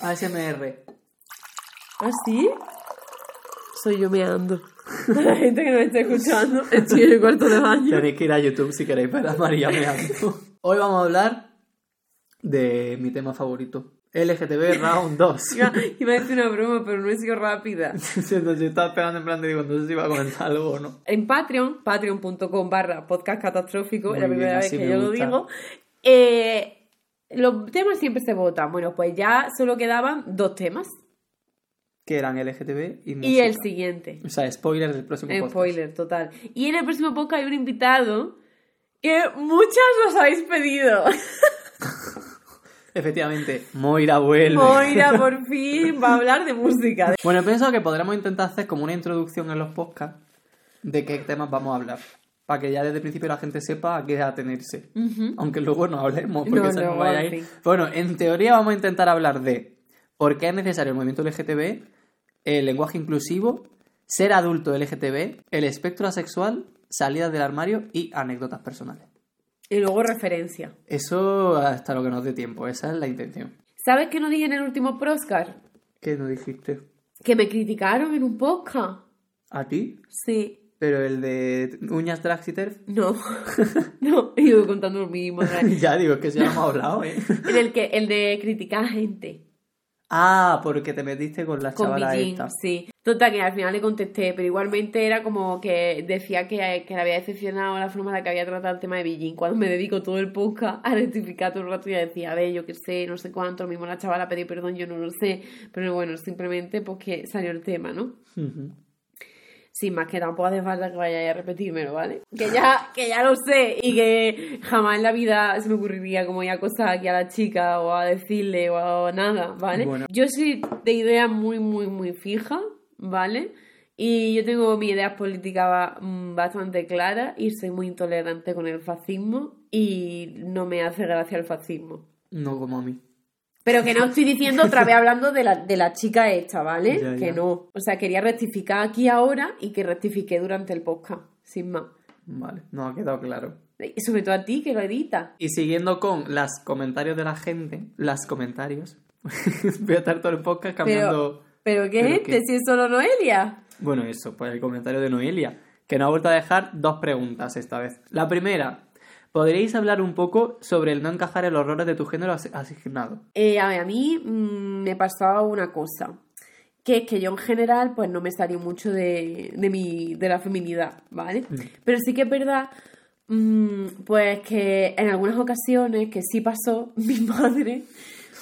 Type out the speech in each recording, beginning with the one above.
ASMR. ¿Ah, sí? Soy yo meando. La gente que nos está escuchando, estoy en el cuarto de baño. Tenéis que ir a YouTube si queréis ver a María meando. Hoy vamos a hablar de mi tema favorito. LGTB Round 2. Iba, iba a decir una broma, pero no he sido rápida. Entonces yo estaba esperando en plan de digo, no sé si iba a comentar algo o no. En Patreon, patreon.com barra podcast catastrófico, es la bien, primera vez que yo lo digo. Eh, los temas siempre se votan. Bueno, pues ya solo quedaban dos temas. Que eran LGTB y música. Y el siguiente. O sea, spoiler del próximo podcast. Spoiler, total. Y en el próximo podcast hay un invitado que muchas nos habéis pedido. Efectivamente, Moira vuelve. Moira por fin va a hablar de música. Bueno, he pensado que podremos intentar hacer como una introducción en los podcasts de qué temas vamos a hablar. Para que ya desde el principio la gente sepa a qué atenerse. Aunque luego no hablemos, porque No, se nos luego, vaya a ir. Bueno, en teoría vamos a intentar hablar de por qué es necesario el movimiento LGTB, el lenguaje inclusivo, ser adulto LGTB, el espectro asexual, salidas del armario y anécdotas personales. Y luego referencia. Eso hasta lo que nos dé tiempo, esa es la intención. ¿Sabes qué no dije en el último Proscar? ¿Qué nos dijiste? Que me criticaron en un podcast. ¿A ti? Sí. Pero el de uñas drags y terf. No. no. Yo contando lo mismo. ya digo, es que ya lo hemos hablado, ¿eh? en el que el de criticar a gente. Ah, porque te metiste con la Con chavala Beijing, esta. sí. Total, que al final le contesté, pero igualmente era como que decía que, que le había decepcionado la forma en la que había tratado el tema de Beijing. Cuando me dedico todo el podcast a rectificar todo el rato y a decir, a ver, yo qué sé, no sé cuánto, lo mismo la chavala pidió perdón, yo no lo sé. Pero bueno, simplemente porque salió el tema, ¿no? Ujú. Sin más que tampoco hace falta que vayáis a repetírmelo, ¿vale? Que ya, que ya lo sé y que jamás en la vida se me ocurriría como ir a acosar aquí a la chica o a decirle o a nada, ¿vale? Bueno. Yo soy de idea muy, muy, muy fija, ¿vale? Y yo tengo mi idea política mm, bastante clara y soy muy intolerante con el fascismo y no me hace gracia el fascismo. No como a mí. Pero que no estoy diciendo otra vez hablando de la, de la chica esta, ¿vale? Ya, que no. O sea, quería rectificar aquí ahora y que rectifiqué durante el podcast, sin más. Vale, no ha quedado claro. Y sobre todo a ti, que lo editas. Y siguiendo con los comentarios de la gente, las comentarios, voy a estar todo el podcast cambiando... ¿Pero qué ¿Pero es este? qué? Si es solo Noelia. Bueno, eso, pues el comentario de Noelia, que nos ha vuelto a dejar dos preguntas esta vez. La primera, ¿podríais hablar un poco sobre el no encajar en los roles de tu género as- asignado? Eh, a ver, a mí mm, me pasaba una cosa. Que es que yo en general, pues no me salí mucho de, de, mi, de la feminidad, ¿vale? Pero sí que es verdad, mm, pues que en algunas ocasiones, que sí pasó, mi madre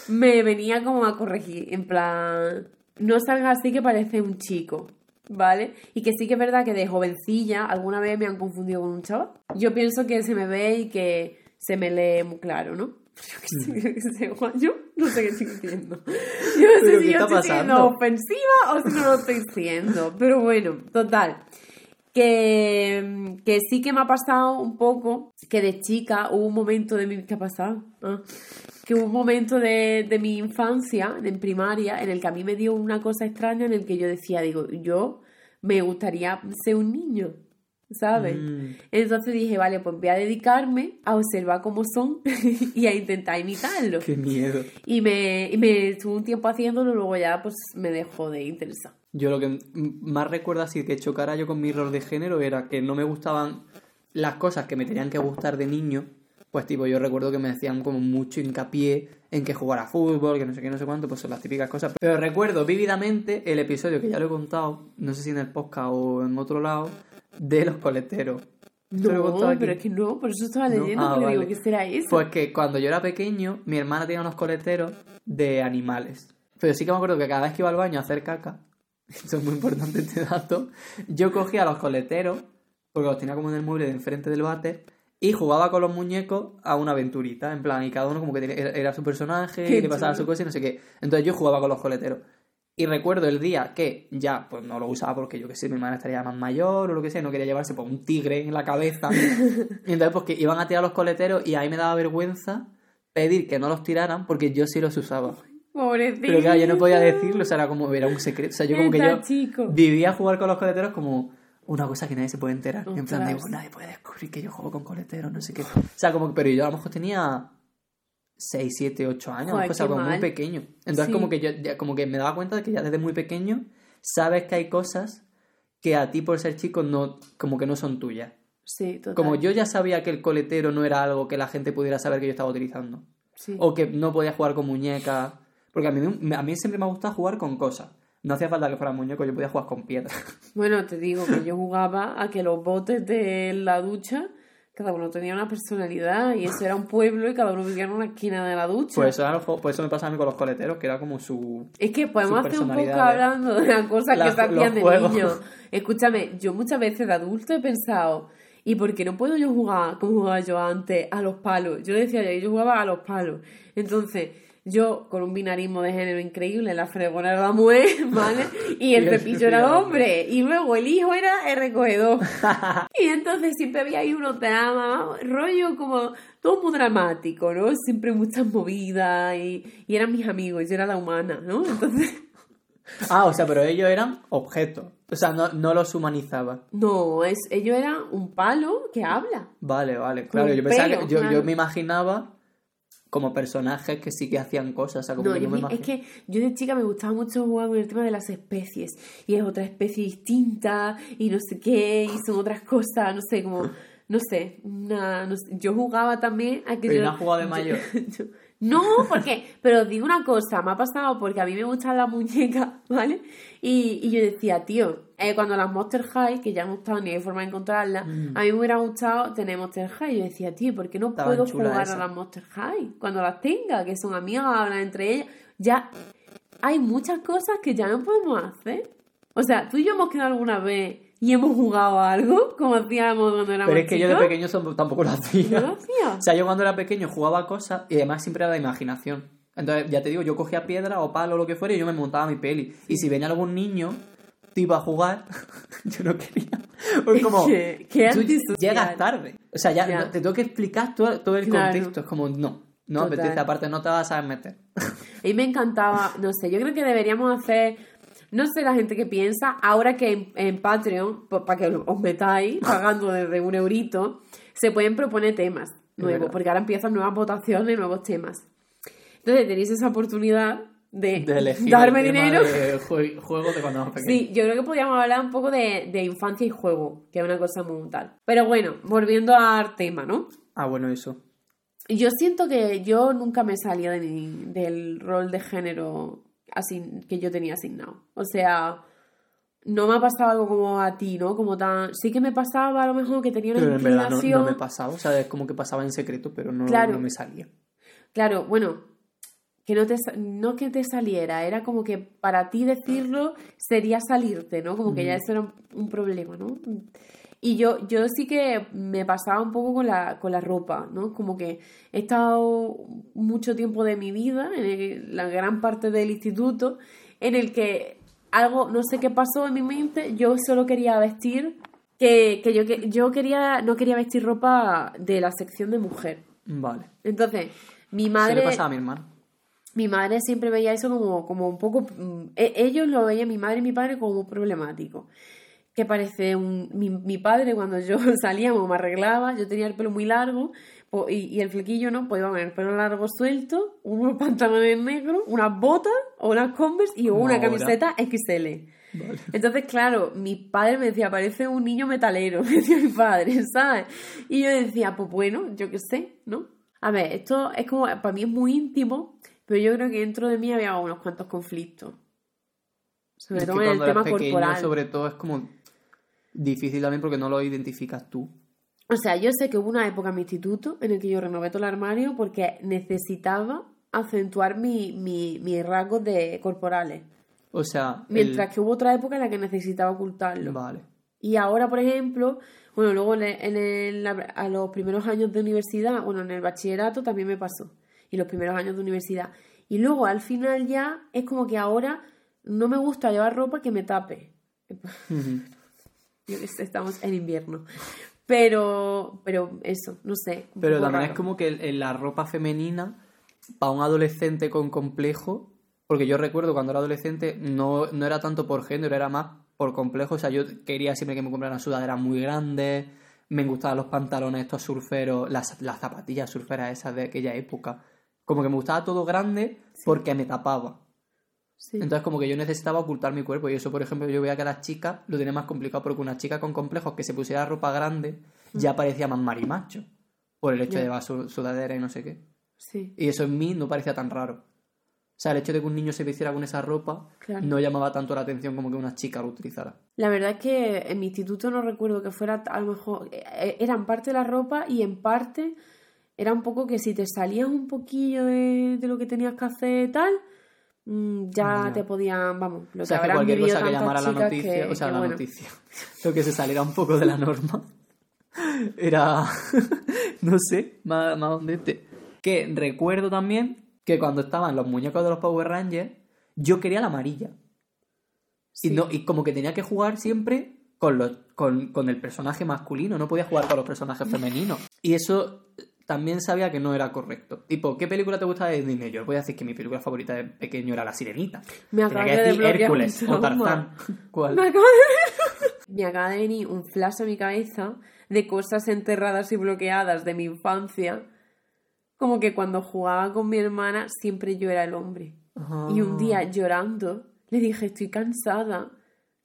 me venía como a corregir, en plan, no salgas así que parece un chico, ¿vale? Y que sí que es verdad que de jovencilla alguna vez me han confundido con un chaval. Yo pienso que se me ve y que se me lee muy claro, ¿no? Yo qué sé, no sé qué estoy diciendo. Yo no sé ¿Pero si yo estoy siendo ofensiva o si no lo estoy siendo. Pero bueno, total. Que, que sí que me ha pasado un poco que de chica hubo un momento de mi... ¿Qué ha pasado? Ah. Que hubo un momento de, de mi infancia, en primaria, en el que a mí me dio una cosa extraña en el que yo decía, digo, yo me gustaría ser un niño, ¿sabes? Mm. Entonces dije, vale, pues voy a dedicarme a observar cómo son y a intentar imitarlos. ¡Qué miedo! Y me, y me estuve un tiempo haciéndolo, luego ya pues me dejó de interesar. Yo lo que más recuerdo así que chocara yo con mi rol de género era que no me gustaban las cosas que me tenían que gustar de niño. Pues tipo, yo recuerdo que me hacían como mucho hincapié en que jugara fútbol, que no sé qué, no sé cuánto, pues son las típicas cosas. Pero recuerdo vívidamente el episodio que ya lo he contado, no sé si en el podcast o en otro lado, de los coleteros. ¿Te lo he No, pero es que no, por eso estaba No, leyendo, ah, pero digo, vale. ¿qué será eso? Pues que cuando yo era pequeño, mi hermana tenía unos coleteros de animales. Pero sí que me acuerdo que cada vez que iba al baño a hacer caca, esto es muy importante este dato, yo cogía los coleteros, porque los tenía como en el mueble de enfrente del váter, y jugaba con los muñecos a una aventurita, en plan, y cada uno como que tenía- era, era su personaje, y le pasaba su cosa y no sé qué. Entonces yo jugaba con los coleteros. Y recuerdo el día que ya, pues no lo usaba porque yo que sé, mi hermana estaría más mayor o lo que sea, no quería llevarse pues, un tigre en la cabeza. y entonces, pues que iban a tirar los coleteros y ahí me daba vergüenza pedir que no los tiraran porque yo sí los usaba. Pobrecito. Pero claro, yo no podía decirlo, o sea, era como, era un secreto. O sea, yo como que yo chico. vivía a jugar con los coleteros como una cosa que nadie se puede enterar. En plan, de, Ostras. "Pues nadie puede descubrir que yo juego con coleteros, no sé qué. O sea, como que, pero yo a lo mejor tenía 6, 7, 8 años, Joder, o sea, como muy mal. pequeño. Entonces Sí. como que yo ya- como que me daba cuenta de que ya desde muy pequeño sabes que hay cosas que a ti por ser chico no como que no son tuyas. Sí, total. Como yo ya sabía que el coletero no era algo que la gente pudiera saber que yo estaba utilizando. Sí. O que no podía jugar con muñecas. Porque a mí, a mí siempre me ha gustado jugar con cosas. No hacía falta que fuera muñeco, yo podía jugar con piedras. Bueno, te digo que yo jugaba a que los botes de la ducha, cada uno tenía una personalidad y eso era un pueblo y cada uno vivía en una esquina de la ducha. Pues eso, los pues eso me pasaba a mí con los coleteros, que era como su... Es que podemos hacer un poco ¿eh? hablando de las cosas que se hacían de juegos. niño. Escúchame, yo muchas veces de adulto he pensado, ¿y por qué no puedo yo jugar como jugaba yo antes a los palos? Yo decía, yo jugaba a los palos. Entonces, yo con un binarismo de género increíble, la fregona era la mujer, ¿vale? Y el cepillo era hombre. Y luego el hijo era el recogedor. y entonces siempre había ahí unos dramas, rollo como todo muy dramático, ¿no? Siempre muchas movidas y, y eran mis amigos, yo era la humana, ¿no? Entonces... Ah, o sea, pero ellos eran objetos. O sea, no, no los humanizaba. No, es, ellos eran un palo que habla. Vale, vale, claro. Yo pensaba pelo, que yo, claro. yo me imaginaba como personajes que sí que hacían cosas. O sea, como No, que yo me me- es imagino- que yo de chica me gustaba mucho jugar con el tema de las especies. Y es otra especie distinta y no sé qué, y son otras cosas, no sé, como, no sé, una, no sé. yo jugaba también a que Pero yo... no jugado de yo- mayor. yo- no, porque, pero os digo una cosa, me ha pasado porque a mí me gustan las muñecas, ¿vale? Y, y yo decía, tío, eh, cuando las Monster High, que ya no estaban ni hay forma de encontrarlas, Mm. a mí me hubiera gustado tener Monster High. Yo decía, tío, ¿por qué no Estaban puedo jugar a las Monster High? Cuando las tenga, que son amigas, hablan entre ellas. Ya hay muchas cosas que ya no podemos hacer. O sea, tú y yo hemos quedado alguna vez y hemos jugado a algo, como hacíamos cuando éramos Pero es que yo de pequeño tampoco lo hacía. ¿No lo hacía? O sea, yo cuando era pequeño jugaba a cosas y además siempre era de imaginación. Entonces, ya te digo, yo cogía piedra o palo o lo que fuera y yo me montaba mi peli. Y si venía algún niño, te iba a jugar, yo no quería. Porque como, Qué- qué tú llegas tarde. O sea, ya, te tengo que explicar todo, todo el Claro. contexto. Es como, no, no Total. apetece. Aparte, no te vas a meter. A mí me encantaba, no sé, yo creo que deberíamos hacer, no sé la gente que piensa, ahora que en, en Patreon, para que os metáis, pagando desde un eurito, se pueden proponer temas nuevos, porque ahora empiezan nuevas votaciones, nuevos temas. Entonces tenéis esa oportunidad de, De elegir darme el dinero. de jue- juegos de cuando. Sí, yo creo que podríamos hablar un poco de, de infancia y juego, que es una cosa muy tal. Pero bueno, volviendo al tema, ¿no? Ah, bueno, eso. Yo siento que yo nunca me salía de mi- del rol de género así que yo tenía asignado. O sea, no me ha pasado algo como a ti, ¿no? Como tan... Sí que me pasaba a lo mejor que tenía una Pero en verdad no, me pasaba. O sea, es como que pasaba en secreto, pero no, Claro. no me salía. Claro, bueno, que no te no que te saliera, era como que para ti decirlo sería salirte, ¿no? Como que ya eso era un, un problema, ¿no? Y yo, yo sí que me pasaba un poco con la, con la ropa, ¿no? Como que he estado mucho tiempo de mi vida, en el- la gran parte del instituto, en el que algo, no sé qué pasó en mi mente, yo solo quería vestir, que, que yo, que yo quería, no quería vestir ropa de la sección de mujer. Vale. Entonces, mi Se madre, le pasaba a mi hermano. mi madre siempre veía eso como, como un poco, mm, e- ellos lo veían, mi madre y mi padre, como problemático. Que parece un, mi, mi padre cuando yo salíamos me arreglaba, yo tenía el pelo muy largo po- y, y el flequillo no, pues iba con el pelo largo suelto, unos pantalones negros, unas botas o unas converse y una camiseta XL. Entonces, claro, mi padre me decía, parece un niño metalero, me decía mi padre, ¿sabes? Y yo decía, pues bueno, yo qué sé, ¿no? A ver, esto es como, para mí es muy íntimo, pero yo creo que dentro de mí había unos cuantos conflictos. Sobre Es todo en el tema pequeño, corporal. sobre todo, es como difícil también porque no lo identificas tú. O sea, yo sé que hubo una época en mi instituto en el que yo renové todo el armario porque necesitaba acentuar mi, mi, mis rasgos de corporales. O sea, el- Mientras que hubo otra época en la que necesitaba ocultarlo. Vale. Y ahora, por ejemplo, bueno, luego en el- en el- a los primeros años de universidad, bueno, en el bachillerato también me pasó. Y los primeros años de universidad. Y luego al final ya es como que ahora no me gusta llevar ropa que me tape. Sé, estamos en invierno. Pero, pero eso, no sé. Pero también raro. es como que en la ropa femenina, para un adolescente con complejo, porque yo recuerdo cuando era adolescente, no, no era tanto por género, era más por complejo. O sea, yo quería siempre que me compraran sudaderas muy grandes, me gustaban los pantalones estos surferos, las, las zapatillas surferas esas de aquella época, Como que me gustaba todo grande porque me tapaba. Sí. Entonces como que yo necesitaba ocultar mi cuerpo y eso, por ejemplo, yo veía que a las chicas lo tenía más complicado porque una chica con complejos que se pusiera ropa grande ya parecía más marimacho por el hecho de llevar su- sudadera y no sé qué. sí, Y eso en mí no parecía tan raro. O sea, el hecho de que un niño se vistiera con esa ropa claro. no llamaba tanto la atención como que una chica lo utilizara. La verdad es que en mi instituto no recuerdo que fuera a lo mejor. eh, Era en parte la ropa y en parte era un poco que si te salías un poquillo de, de lo que tenías que hacer y tal, mm, ya Ya. te podían, vamos, lo O sea, que que habrán cualquier vivido cosa que llamara la noticia, que, o sea, que la bueno. noticia, lo que se saliera un poco de la norma, era, no sé, más, más donde este. Que recuerdo también que cuando estaban los muñecos de los Power Rangers, yo quería la amarilla. Sí. Y, no, y como que tenía que jugar siempre con, los, con, con el personaje masculino, no podía jugar con los personajes femeninos. Y eso también sabía que no era correcto. Tipo, ¿qué película te gusta de Disney? Yo voy a decir que mi película favorita de pequeño era La Sirenita. Me acaba de decir Hércules o. Tarzán. ¿Cuál? Me acaba de... Me acaba de venir un flash a mi cabeza de cosas enterradas y bloqueadas de mi infancia. Como que cuando jugaba con mi hermana siempre yo era el hombre. Y un día llorando le dije, estoy cansada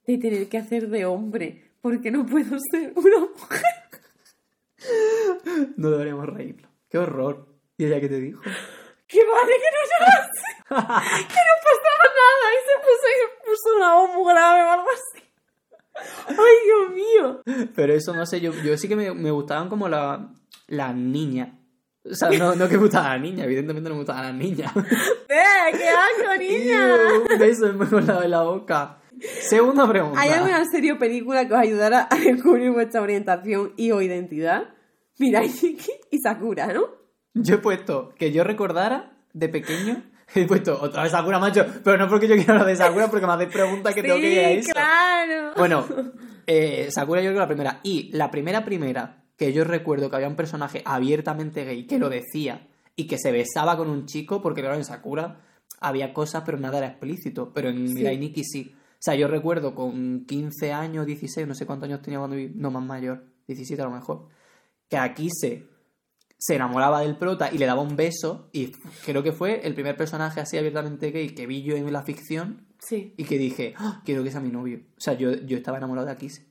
de tener que hacer de hombre porque no puedo ser una mujer. No deberíamos reírlo. ¡Qué horror! ¿Y ella qué te dijo? Que vale que no llorase, que no pasaba nada y se puso, y se puso una voz muy grave o algo así. Ay, Dios mío. Pero eso no sé, yo, yo sí que me, me gustaban como la- las niñas. O sea, no, no que me gustaban las niñas, evidentemente no me gustaban las niñas. ¡Eh, qué asco, niña! Iu, Un beso en con la de la boca. Segunda pregunta. ¿Hay alguna serie o película que os ayudara a descubrir vuestra orientación y o identidad? Mira, Iki y Sakura, ¿no? Yo he puesto que yo recordara de pequeño. He puesto otra vez Sakura, macho. Pero no porque yo quiera hablar de Sakura, porque me hacéis preguntas que tengo que ir a eso. claro. Bueno, eh, Sakura yo creo que la primera. Y la primera primera que yo recuerdo que había un personaje abiertamente gay que lo decía y que se besaba con un chico, porque claro, en Sakura había cosas, pero nada era explícito. Pero en Sí. Mirai Nikki sí. O sea, yo recuerdo con 15 años, 16, no sé cuántos años tenía cuando vi, no más mayor, 17 a lo mejor, que aquí se, se enamoraba del prota y le daba un beso, y creo que fue el primer personaje así abiertamente gay que vi yo en la ficción Sí. y que dije, "Ah, quiero que sea mi novio. O sea, yo, yo estaba enamorado de Akise.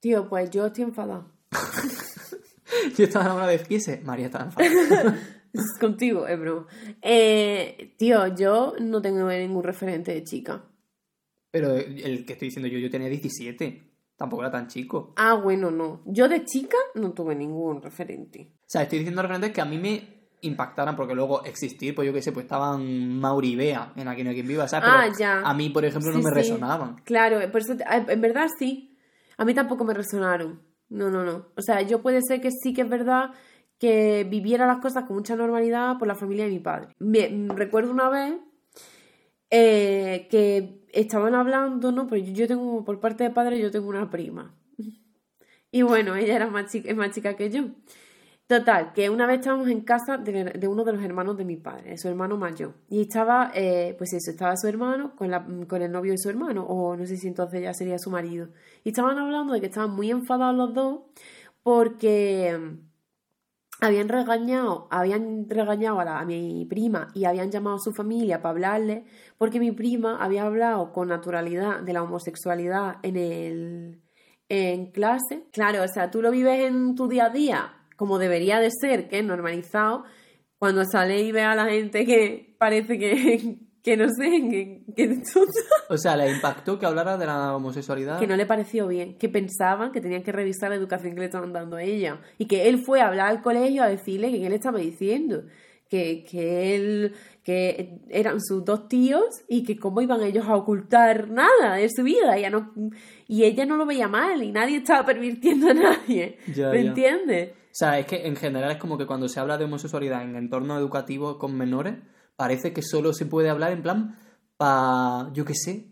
Tío, pues yo estoy enfadada. Yo estaba enamorado de Akise, María estaba enfadada. Contigo, es broma. Eh, tío, yo no tengo ningún referente de chica. Pero el que estoy diciendo yo, yo tenía 17. Tampoco era tan chico. Ah, bueno, no. Yo de chica no tuve ningún referente. O sea, estoy diciendo referentes que a mí me impactaran porque luego existir, pues yo qué sé, pues estaban Mauri y Bea en Aquí no hay quien viva, ¿sabes? Ah, Pero ya. A mí, por ejemplo, no me sí. resonaban. Claro, por eso ah, en verdad sí. A mí tampoco me resonaron. No, no, no. O sea, yo puede ser que sí que es verdad que viviera las cosas con mucha normalidad por la familia de mi padre. Me, recuerdo una vez eh, que estaban hablando, ¿no? Pero yo, tengo, por parte de padre, yo tengo una prima. Y bueno, ella era más chica, más chica que yo. Total, que una vez estábamos en casa de, de uno de los hermanos de mi padre, de su hermano mayor. Y estaba, eh, pues eso, estaba su hermano con, la, con el novio de su hermano, o no sé si entonces ya sería su marido. Y estaban hablando de que estaban muy enfadados los dos porque habían regañado, habían regañado a, mi prima y habían llamado a su familia para hablarle, porque mi prima había hablado con naturalidad de la homosexualidad en el en clase. Claro, o sea, tú lo vives en tu día a día como debería de ser, que es normalizado, cuando sale y ve a la gente que parece que, que no sé, que, que, O sea, le impactó que hablara de la homosexualidad. que no le pareció bien, que pensaban que tenían que revisar la educación que le estaban dando a ella. Y que él fue a hablar al colegio a decirle que qué le estaba diciendo. Que, que él, que eran sus dos tíos y que cómo iban ellos a ocultar nada de su vida. Ella no, y ella no lo veía mal y nadie estaba pervirtiendo a nadie. Ya, ¿Me ya. entiendes? O sea, es que en general es como que cuando se habla de homosexualidad en entorno educativo con menores, parece que solo se puede hablar en plan pa... yo qué sé.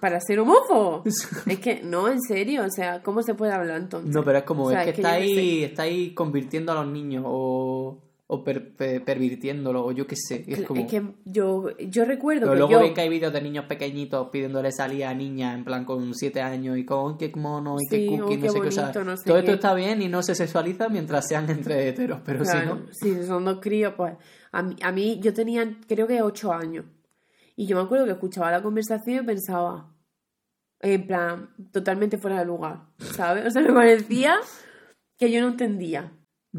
Para ser homófobo. es que, no, en serio, o sea, ¿cómo se puede hablar entonces? No, pero es como, O sea, es que, que estáis, qué estáis convirtiendo a los niños o, o per- per- pervirtiéndolo o yo qué sé. Es como... Es que yo, yo recuerdo Pero que luego yo... ven que hay vídeos de niños pequeñitos pidiéndole salir a niñas en plan con 7 años y con qué mono y qué Sí, cookie, oh, no qué sé qué. O sea, bonito, no sé todo esto qué. está bien y no se sexualiza mientras sean entre heteros, pero Claro, si no. si son dos críos, pues A mí, a mí yo tenía, creo que ocho años. Y yo me acuerdo que escuchaba la conversación y pensaba, en plan, totalmente fuera de lugar, ¿sabes? O sea, me parecía que yo no entendía.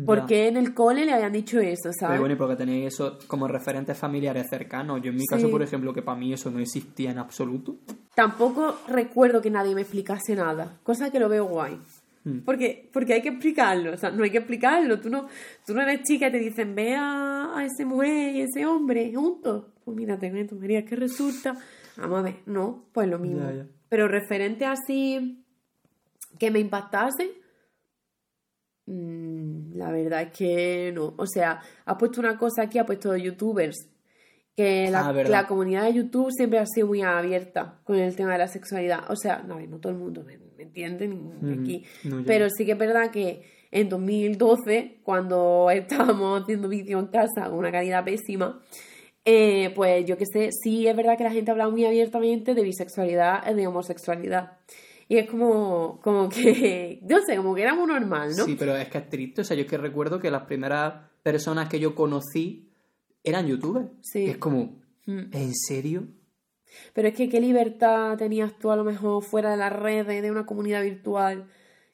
¿Por qué en el cole le habían dicho eso, ¿sabes? Pero bueno, y porque tenéis eso como referentes familiares cercanos. Yo en mi caso, Sí. por ejemplo, que para mí eso no existía en absoluto. Tampoco recuerdo que nadie me explicase nada, cosa que lo veo guay. Hmm. Porque, porque hay que explicarlo, o sea, no hay que explicarlo. Tú no, tú no eres chica y te dicen, ve a, a ese mujer y ese hombre juntos. Pues mira, te cuento, María, que resulta. Vamos a ver, no, pues lo mismo. Ya, ya. Pero referente así que me impactase, mm, la verdad es que no. O sea, has puesto una cosa aquí, has puesto youtubers. Que la, Ah, la comunidad de YouTube siempre ha sido muy abierta con el tema de la sexualidad. O sea, no, no todo el mundo me, me entiende ni aquí. No. Pero sí que es verdad que en 2012, cuando estábamos haciendo vídeo en casa con una calidad pésima, eh, pues yo que sé, sí es verdad que la gente hablaba muy abiertamente de bisexualidad y de homosexualidad. Y es como, como que, no sé, como que era muy normal, ¿no? Sí, pero es que es triste. O sea, yo es que recuerdo que las primeras personas que yo conocí eran youtubers. Sí. Es como, Mm. ¿en serio? Pero es que qué libertad tenías tú a lo mejor fuera de las redes, de una comunidad virtual,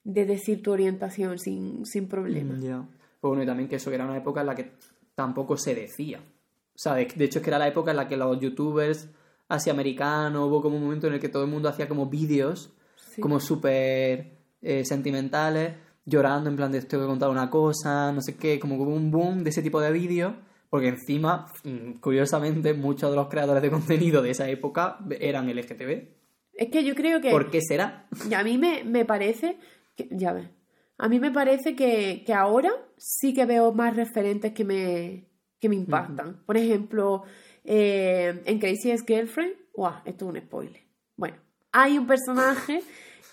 de decir tu orientación sin, sin problema. Mm, Ya. Pues bueno, y también que eso que era una época en la que tampoco se decía. O sea, de, hecho es que era la época en la que los youtubers así americanos, hubo como un momento en el que todo el mundo hacía como vídeos Sí. como súper eh, sentimentales, llorando en plan de tengo que contar una cosa, no sé qué, como como un boom de ese tipo de vídeos, porque encima, mm, curiosamente, muchos de los creadores de contenido de esa época eran LGTB. Es que yo creo que... ¿Por qué será? Y a mí me, me parece, que, ya ves, a mí me parece que, que ahora sí que veo más referentes que me, que me impactan. Por ejemplo, eh, en Crazy Ex Girlfriend, ¡guau! Esto es un spoiler. Bueno, hay un personaje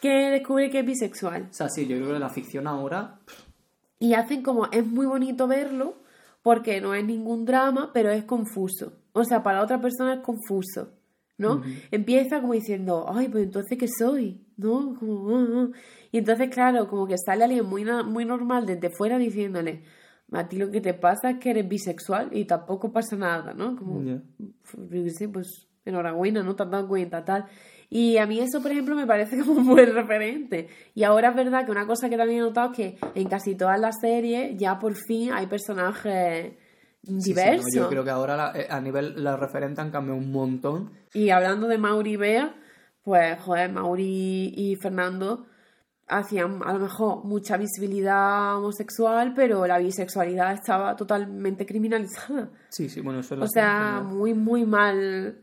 que descubre que es bisexual. O sea, sí, yo creo que la ficción ahora Y hacen como, es muy bonito verlo porque no es ningún drama, pero es confuso. O sea, para otra persona es confuso, ¿no? Empieza como diciendo, ay, pues entonces, ¿qué soy? ¿No? Como, ah, ah. Y entonces, claro, como que sale alguien muy, muy normal desde fuera diciéndole, a ti lo que te pasa es que eres bisexual y tampoco pasa nada, ¿no? Como, Ya. yo qué sé, pues enhorabuena, no te has dado cuenta, tal. Y a mí eso, por ejemplo, me parece como un buen referente. Y ahora es verdad que una cosa que también he notado es que en casi todas las series ya por fin hay personajes Sí, sí, diversos. no, yo creo que ahora la- eh, a nivel los referentes han cambiado un montón. Y hablando de Mauri y Bea, pues, joder, Mauri y Fernando hacían a lo mejor mucha visibilidad homosexual, pero la bisexualidad estaba totalmente criminalizada. Sí, sí, bueno, eso es O sea, muy, muy mal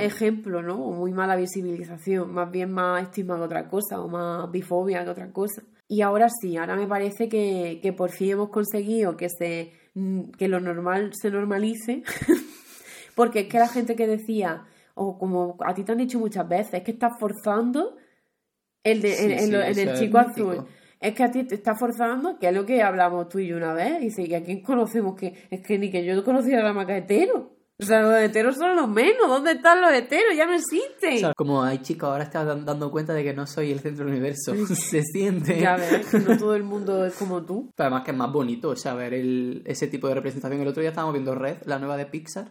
ejemplo, ¿no? O muy mala visibilización, más bien más estigma que otra cosa, o más bifobia que otra cosa. Y ahora sí, ahora me parece que, que por fin hemos conseguido que, se, mm, que lo normal se normalice, porque es que la gente que decía, o como a ti te han dicho muchas veces, es que estás forzando el de, Sí, en, en sí, lo- en eso el es chico mítico. azul. Es que a ti te está forzando, que es lo que hablamos tú y yo una vez. Dice, ¿y a quién conocemos que.? Es que ni que yo conociera la maca hetero. O sea, los heteros son los menos. ¿Dónde están los heteros? Ya no existen. O sea, como hay chicos ahora están dan- dando cuenta de que no soy el centro del universo. Se siente. Ya ves, no todo el mundo es como tú. Pero además que es más bonito, o sea, ver el, ese tipo de representación. El otro día estábamos viendo Red, la nueva de Pixar.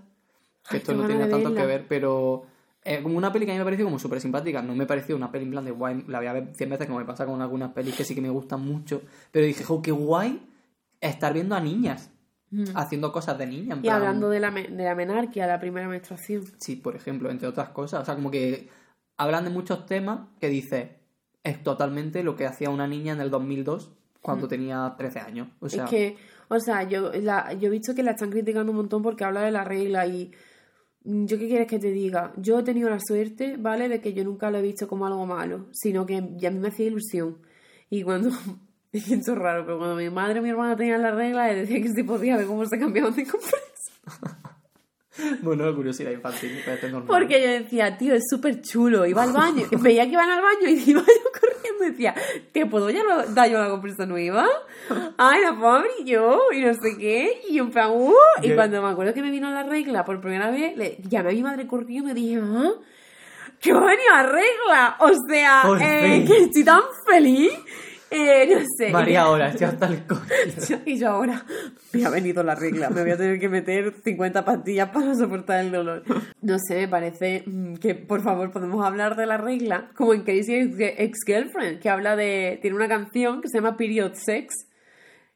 Que Ay, esto no tiene tanto que ver, pero eh, como una peli que a mí me pareció como súper simpática. No me pareció una peli en plan de guay, la voy a ver 100 veces como me pasa con algunas pelis que sí que me gustan mucho. Pero dije, jo, qué guay estar viendo a niñas haciendo cosas de niña. en Y plan- hablando de la, de la menarquia, la primera menstruación. Sí, por ejemplo, entre otras cosas. O sea, como que hablan de muchos temas que dice es totalmente lo que hacía una niña en el 2002 cuando tenía 13 años. O sea, es que, o sea, yo, la, yo he visto que la están criticando un montón porque habla de la regla y. mm, ¿Yo qué quieres que te diga? Yo he tenido la suerte, ¿vale? De que yo nunca lo he visto como algo malo, sino que ya a mí me hacía ilusión. Y cuando. Es raro, pero cuando mi madre y mi hermana tenían la regla, les decía que se podía ver cómo se cambiaban de compresa. bueno, curiosidad infantil parece normal. Porque yo decía, tío, es súper chulo. Iba al baño, veía que iban al baño y iba yo corriendo y decía, ¿te puedo ya lo- dar yo la compresa nueva? Ay, la puedo abrir yo y no sé qué. Y en plan, "Uh", Y cuando me acuerdo que me vino la regla por primera vez, le llamé a mi madre corriendo y me dije, ¿ah? ¡Que va a venir la regla! O sea, eh, que estoy tan feliz Eh, no sé. María ahora, estoy hasta el coño. Y yo ahora, me ha venido la regla, me voy a tener que meter 50 pastillas para soportar el dolor. No sé, me parece mm, que por favor podemos hablar de la regla, como en Crazy Ex-Girlfriend, que habla de. Tiene una canción que se llama Period Sex,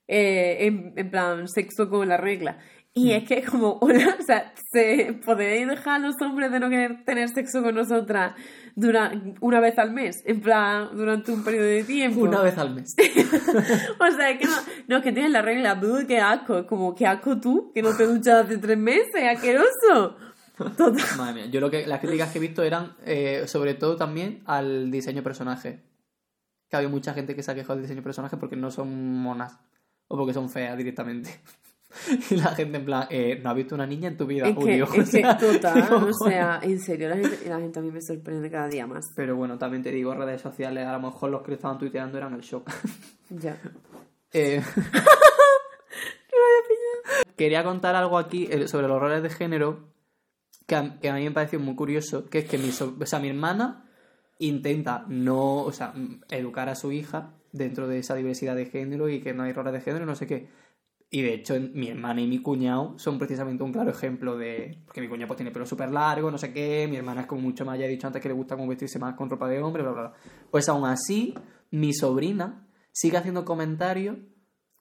eh, en, en plan, sexo con la regla. Y es que como, o sea, se, podéis dejar a los hombres de no querer tener sexo con nosotras dura, una vez al mes, en plan, durante un periodo de tiempo. Una vez al mes. o sea, es que no, no, es que tienes la regla, "Buh, qué asco, como, qué asco tú, que no te duchas hace tres meses, asqueroso. Total. Madre mía, yo lo que las críticas que he visto eran eh, sobre todo también al diseño personaje. Que había mucha gente que se ha quejado del diseño personaje porque no son monas. O porque son feas directamente. Y la gente en plan, eh, no has visto una niña en tu vida, Es que, Julio. es que O sea, total, digo, o sea, en serio, la gente, la gente a mí me sorprende cada día más. Pero bueno, también te digo, redes sociales, a lo mejor los que estaban tuiteando eran el shock. Ya. Eh, Quería contar algo aquí eh, sobre los roles de género que a, que a mí me pareció muy curioso, que es que mi, so- o sea, mi hermana intenta no, o sea, mm, educar a su hija dentro de esa diversidad de género y que no hay roles de género, no sé qué. Y de hecho, mi hermana y mi cuñado son precisamente un claro ejemplo de. Porque mi cuñado pues, tiene pelo súper largo, no sé qué. Mi hermana es como mucho más, ya he dicho antes que le gusta como vestirse más con ropa de hombre, bla, bla, bla. Pues aún así, mi sobrina sigue haciendo comentarios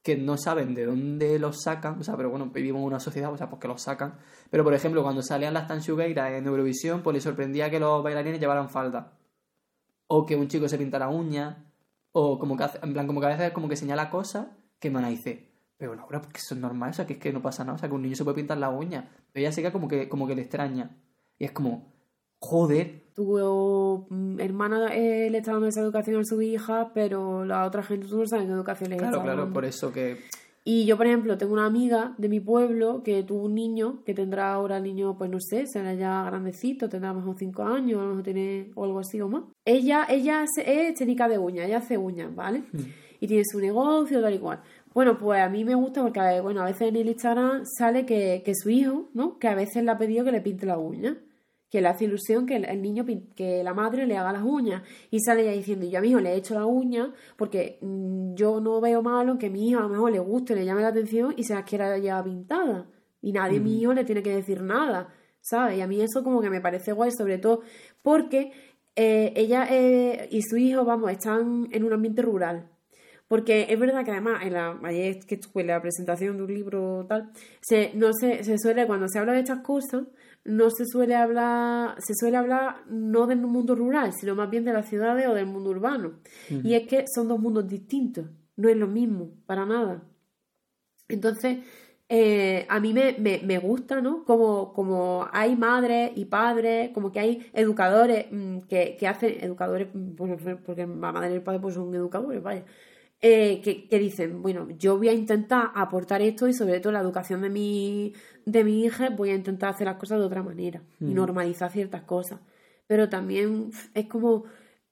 que no saben de dónde los sacan. O sea, pero bueno, vivimos en una sociedad, o sea, pues que los sacan. Pero por ejemplo, cuando salían las tanchugueiras en Eurovisión, pues le sorprendía que los bailarines llevaran falda. O que un chico se pintara uñas. O como que hace- en plan, como que a veces como que señala cosas que Mana dice, pero Laura, porque eso es normal, o sea, que es que no pasa nada, o sea, que un niño se puede pintar la uña. Pero ella se queda como que, como que le extraña. Y es como, joder, Tu mm, hermana eh, le está dando esa educación a su hija, pero la otra gente tú no sabes qué educación le claro, está claro, dando. por eso que... Y yo, por ejemplo, tengo una amiga de mi pueblo que tuvo un niño que tendrá ahora el niño, pues no sé, será ya grandecito, tendrá a lo mejor 5 años, a lo mejor tiene o algo así o más. Ella, ella es técnica de uñas, ella hace uñas, ¿vale? Y tiene su negocio, tal y cual. Bueno, pues a mí me gusta porque, bueno, a veces en el Instagram sale que, que su hijo, ¿no? Que a veces le ha pedido que le pinte la uña. Que le hace ilusión que el, el niño, que la madre le haga las uñas. Y sale ella diciendo, yo a mi hijo le he hecho la uña porque mm, yo no veo malo que mi hijo a lo mejor le guste, le llame la atención y se las quiera ya pintada. Y nadie, mi hijo, le tiene que decir nada, ¿sabes? Y a mí eso como que me parece guay, sobre todo porque eh, ella eh, y su hijo, vamos, están en un ambiente rural. Porque es verdad que además, en la, ayer que estuve en la presentación de un libro tal, se, no se, se suele, cuando se habla de estas cosas, no se suele hablar, se suele hablar no del mundo rural, sino más bien de las ciudades o del mundo urbano. Y es que son dos mundos distintos, no es lo mismo, para nada. Entonces, eh, a mí me, me, me gusta, ¿no? Como, como hay madres y padres, como que hay educadores mm, que, que hacen, educadores, bueno, porque la madre y el padre pues son educadores, vaya, eh, que, que dicen, bueno, yo voy a intentar aportar esto y sobre todo la educación de mi, de mi hija, voy a intentar hacer las cosas de otra manera y normalizar ciertas cosas. Pero también es como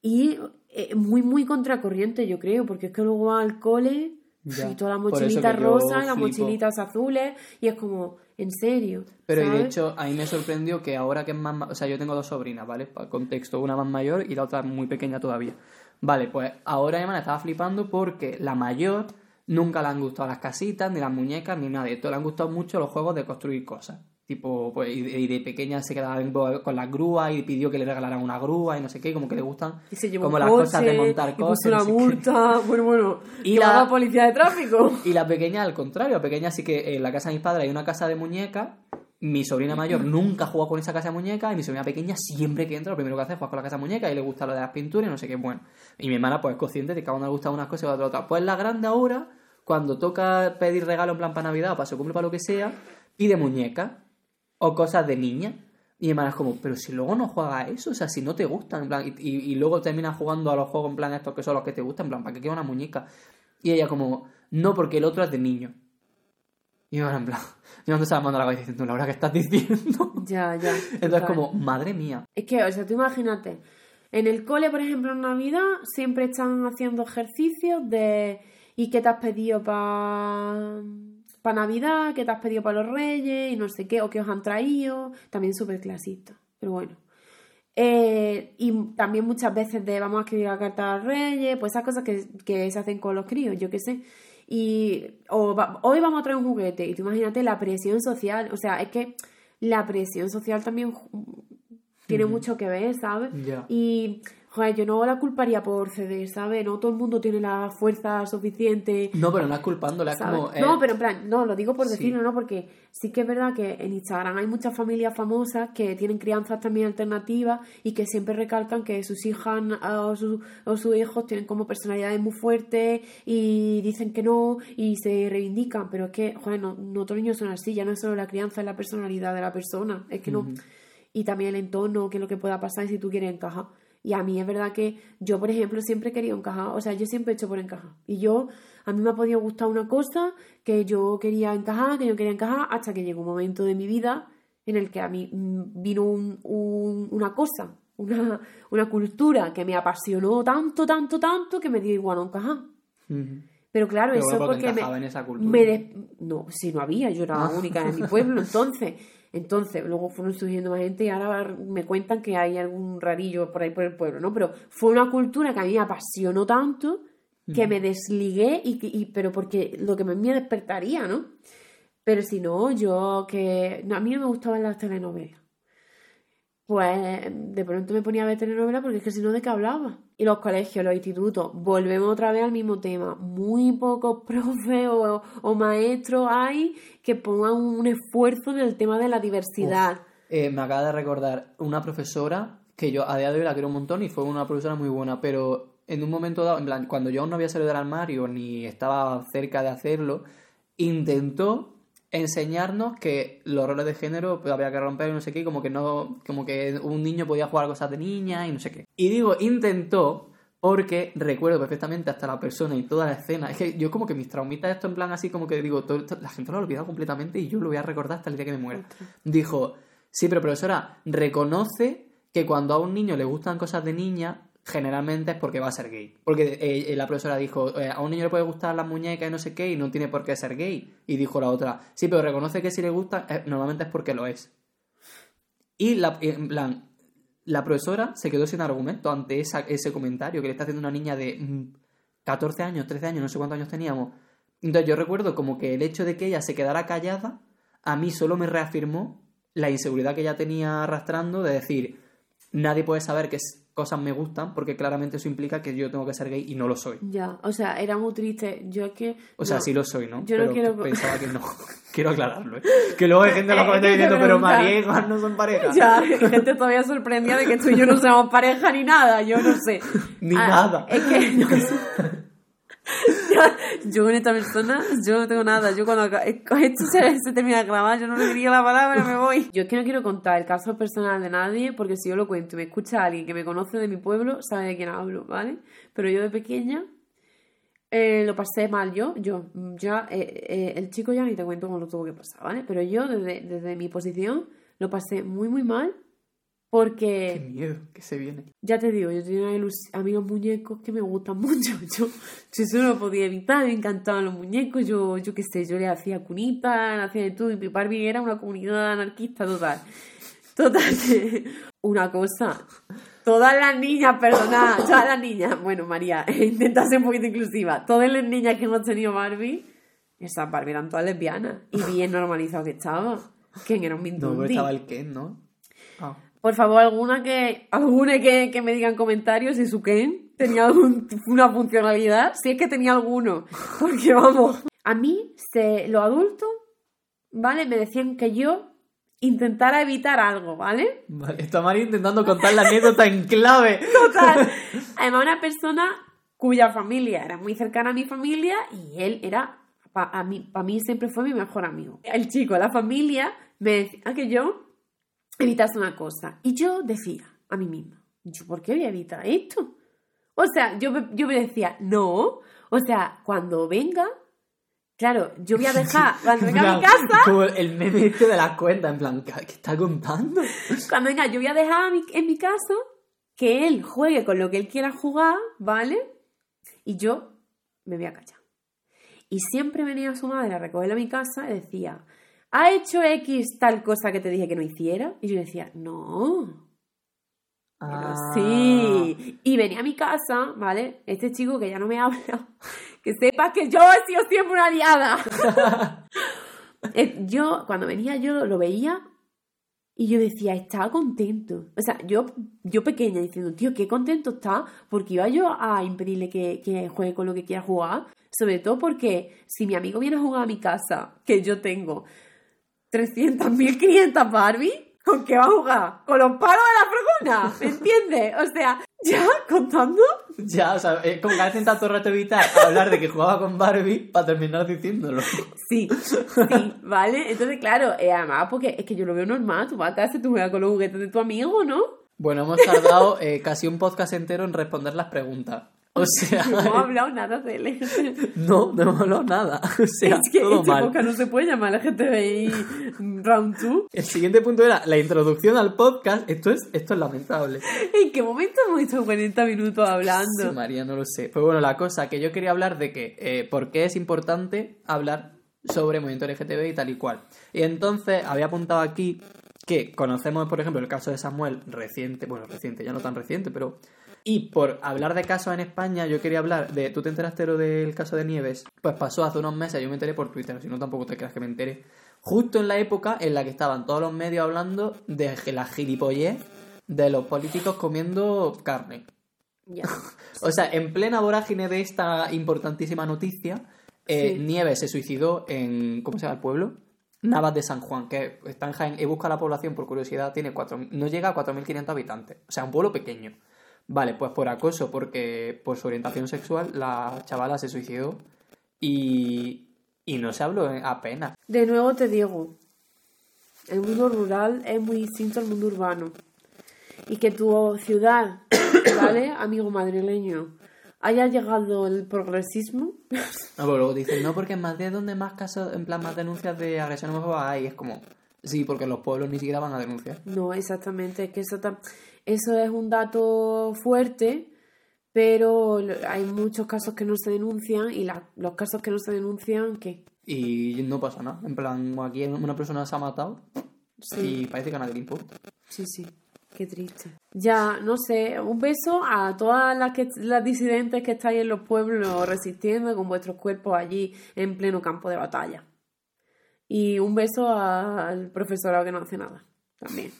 ir eh, muy, muy contracorriente, yo creo, porque es que luego va al cole Ya, y mochilitas que yo rosas, las mochilitas azules, y es como, en serio. Pero y de hecho, a mí me sorprendió que ahora que es más... O sea, yo tengo dos sobrinas, ¿vale? Para contexto, una más mayor y la otra muy pequeña todavía. Vale, pues ahora mi hermana estaba flipando porque la mayor nunca le han gustado las casitas, ni las muñecas, ni nada de esto. Le han gustado mucho los juegos de construir cosas. Tipo, pues, y de, pequeña se quedaba con las grúas y pidió que le regalaran una grúa y no sé qué, como que le gustan Y se llevó como las coche, cosas de montar y cosas. puso una no sé qué. multa, bueno, bueno, Y la- la policía de tráfico. Y la pequeña al contrario, la pequeña sí que en la casa de mis padres hay una casa de muñecas. Mi sobrina mayor nunca juega con esa casa de muñecas y mi sobrina pequeña siempre que entra lo primero que hace es jugar con la casa de muñecas y le gusta lo de las pinturas y no sé qué, bueno. Y mi hermana pues es consciente de que a una le gustan unas cosas y a otra otras. Pues la grande ahora, cuando toca pedir regalo en plan para Navidad o para su cumple para lo que sea, pide muñecas o cosas de niña. Y mi hermana es como, pero si luego no juega a eso, o sea, si no te gustan, en plan, y, y- y luego terminas jugando a los juegos en plan estos que son los que te gustan, en plan, ¿para qué quiero una muñeca? Y ella como, no, porque el otro es de niño. Y ahora en plan, yo no te estaba mandando la cabeza diciendo, Laura, ¿qué estás diciendo? Ya, ya. Entonces como, madre mía. Es que, o sea, tú imagínate, en el cole, por ejemplo, en Navidad, siempre están haciendo ejercicios de ¿y qué te has pedido para pa Navidad? ¿Qué te has pedido para los Reyes? Y no sé qué, o qué os han traído. También súper clasista, pero bueno. Eh, y también muchas veces de vamos a escribir la carta a reyes, pues esas cosas que, que se hacen con los críos, yo qué sé. Y o hoy vamos a traer un juguete y tú imagínate la presión social, o sea, es que la presión social también tiene mucho que ver, ¿sabes? Y joder, yo no la culparía por ceder, ¿sabes? No todo el mundo tiene la fuerza suficiente. No, pero no es culpándola, es como. No, eh, pero en plan, no, lo digo por decirlo, ¿no? Porque sí que es verdad que en Instagram hay muchas familias famosas que tienen crianzas también alternativas y que siempre recalcan que sus hijas o, sus hijos tienen como personalidades muy fuertes y dicen que no y se reivindican, pero es que, joder, no, no todos los niños son así, ya no es solo la crianza, es la personalidad de la persona, es que no. Y también el entorno, qué es lo que pueda pasar si tú quieres encajar. Y a mí es verdad que yo, por ejemplo, siempre he querido encajar, o sea, yo siempre he hecho por encajar. Y yo, a mí me ha podido gustar una cosa que yo quería encajar, que yo quería encajar, hasta que llegó un momento de mi vida en el que a mí mm, vino un, una cosa, una, una, cultura que me apasionó tanto, tanto, tanto, que me dio igual no encajar. Pero claro, eso es porque me, en esa me no, si no había, yo era la única en mi pueblo, entonces entonces, luego fueron surgiendo más gente y ahora me cuentan que hay algún rarillo por ahí por el pueblo, ¿no? Pero fue una cultura que a mí me apasionó tanto que me desligué y, y, pero porque lo que me despertaría, ¿no? Pero si no, yo que a mí no me gustaban las telenovelas pues de pronto me ponía a ver telenovela porque es que si no, ¿de qué hablaba? Y los colegios, los institutos, volvemos otra vez al mismo tema. Muy pocos profes o, maestros hay que pongan un esfuerzo en el tema de la diversidad. Eh, me acaba de recordar una profesora que yo a día de hoy la quiero un montón y fue una profesora muy buena, pero en un momento dado, en plan, cuando yo aún no había salido del armario ni estaba cerca de hacerlo, intentó enseñarnos que los roles de género pues, había que romper y no sé qué, como que no, como que un niño podía jugar cosas de niña y no sé qué. Y digo, intentó porque recuerdo perfectamente hasta la persona y toda la escena. Es que yo como que mis traumitas esto en plan así como que digo, todo, la gente lo ha olvidado completamente y yo lo voy a recordar hasta el día que me muera. Dijo, sí, pero profesora, reconoce que cuando a un niño le gustan cosas de niña, generalmente es porque va a ser gay. Porque eh, la profesora dijo, eh, a un niño le puede gustar las muñecas y no sé qué, y no tiene por qué ser gay. Y dijo la otra, sí, pero reconoce que si le gusta, eh, normalmente es porque lo es. Y la, en plan, la profesora se quedó sin argumento ante esa, ese comentario que le está haciendo una niña de 14 mm, años, 13 años, no sé cuántos años teníamos. Entonces yo recuerdo como que el hecho de que ella se quedara callada, a mí solo me reafirmó la inseguridad que ella tenía arrastrando de decir, nadie puede saber que es cosas me gustan, porque claramente eso implica que yo tengo que ser gay y no lo soy. Ya, o sea, era muy triste. Yo es que. O sea, sí lo soy, ¿no? Yo no quiero. Pensaba que no. quiero aclararlo, ¿eh? Que luego hay gente en los comentarios diciendo, pero María y Juan no son pareja. Ya, gente todavía sorprendida de que tú y yo no seamos pareja ni nada, yo no sé. ni ah, nada. Es que. No sé. Yo con esta persona, yo no tengo nada. Yo cuando esto se, se, termina de grabar, yo no le diría la palabra, me voy. Yo es que no quiero contar el caso personal de nadie, porque si yo lo cuento y me escucha alguien que me conoce de mi pueblo, sabe de quién hablo, ¿vale? Pero yo de pequeña eh, lo pasé mal yo. Yo, ya, eh, eh, el chico ya ni te cuento cómo lo tuvo que pasar, ¿vale? Pero yo desde, desde mi posición lo pasé muy, muy mal porque. Qué miedo que se viene. Ya te digo, yo tenía amigos muñecos que me gustan mucho. Yo, yo eso no lo podía evitar, me encantaban los muñecos. Yo, yo qué sé, yo le hacía cunitas, le hacía de todo. Y mi Barbie era una comunidad anarquista total. Total, una cosa. Todas las niñas, perdona, todas las niñas. Bueno, María, intenta ser un poquito inclusiva. Todas las niñas que hemos tenido Barbie, esas Barbie eran todas lesbianas. Y bien normalizado que estaba. ¿Quién era un Mindundi? No, estaba el Ken, ¿no? Ah. Por favor, alguna que, alguna que, que me digan comentarios si su Ken tenía algún, una funcionalidad, si es que tenía alguno. Porque vamos, a mí, se, los adultos, ¿vale? Me decían que yo intentara evitar algo, ¿vale? Vale, está María intentando contar la anécdota en clave. Total. Además, una persona cuya familia era muy cercana a mi familia y él era, para mí, para mí siempre fue mi mejor amigo. El chico, la familia, me decía que yo evitas una cosa. Y yo decía a mí misma, ¿yo por qué voy a evitar esto? O sea, yo, yo me decía, no, o sea, cuando venga, claro, yo voy a dejar, cuando venga a mi casa... Como el meme este de las cuentas, en plan, ¿qué está contando? Cuando venga, yo voy a dejar en mi casa que él juegue con lo que él quiera jugar, ¿vale? Y yo me voy a callar. Y siempre venía su madre a recogerlo a mi casa y decía, ¿ha hecho X tal cosa que te dije que no hiciera? Y yo decía, no. Sí, y venía a mi casa, ¿vale? Este chico que ya no me habla, que sepas que yo he sido siempre una aliada. Eh, yo, cuando venía, yo lo veía y yo decía, estaba contento. O sea, yo, yo pequeña diciendo, tío, qué contento está, porque iba yo a impedirle que, que juegue con lo que quiera jugar. Sobre todo porque si mi amigo viene a jugar a mi casa, que yo tengo 300, 1500 Barbie, ¿Con qué va a jugar? ¿Con los palos de la fregona? ¿Me entiendes? O sea, ya contando. Ya, o sea, como que ha intentado todo el rato evitar hablar de que jugaba con Barbie para terminar diciéndolo. Sí, sí, ¿vale? Entonces, claro, eh, además, porque es que yo lo veo normal. Tú vas a casa y tú juegas con los juguetes de tu amigo, ¿no? Bueno, hemos tardado eh, casi un podcast entero en responder las preguntas. O sea, no hemos hablado nada de él. No, no hemos hablado nada. O sea, es que todo este mal. podcast no se puede llamar LGTBI Round 2. El siguiente punto era la introducción al podcast. Esto es, esto es lamentable. ¿En qué momento hemos estado 40 minutos hablando? Sí, María, no lo sé. Pues bueno, la cosa que yo quería hablar de que eh, por qué es importante hablar sobre movimiento LGTB y tal y cual. Y entonces había apuntado aquí que conocemos, por ejemplo, el caso de Samuel reciente, bueno, reciente, ya no tan reciente, pero... Y por hablar de casos en España, yo quería hablar de... ¿Tú te enteraste lo del caso de Nieves? Pues pasó hace unos meses, yo me enteré por Twitter, si no tampoco te creas que me enteré. Justo en la época en la que estaban todos los medios hablando de la gilipollez de los políticos comiendo carne. Ya. O sea, en plena vorágine de esta importantísima noticia, eh, Sí. Nieves se suicidó en. ¿Cómo se llama el pueblo? Navas de San Juan, que está en Jaén. He buscado la población por curiosidad, tiene cuatro, no llega a 4.500 habitantes. O sea, un pueblo pequeño. Vale, pues por acoso, porque por su orientación sexual, la chavala se suicidó y, y no se habló apenas. De nuevo te digo, el mundo rural es muy distinto al mundo urbano. Y que tu ciudad, ¿vale, amigo madrileño, haya llegado el progresismo, No, pero luego dicen, no, porque en Madrid es donde más casos, en plan, más denuncias de agresión homófoba hay. Es como, sí, porque los pueblos ni siquiera van a denunciar. no exactamente, es que eso, tam- eso es un dato fuerte, pero hay muchos casos que no se denuncian y la- los casos que no se denuncian, ¿qué? Y no pasa nada. En plan, aquí una persona se ha matado y parece que a nadie le importa. Sí, sí, qué triste. Ya, no sé, un beso a todas las, que, las disidentes que estáis en los pueblos resistiendo con vuestros cuerpos allí en pleno campo de batalla. Y un beso al profesorado que no hace nada, también.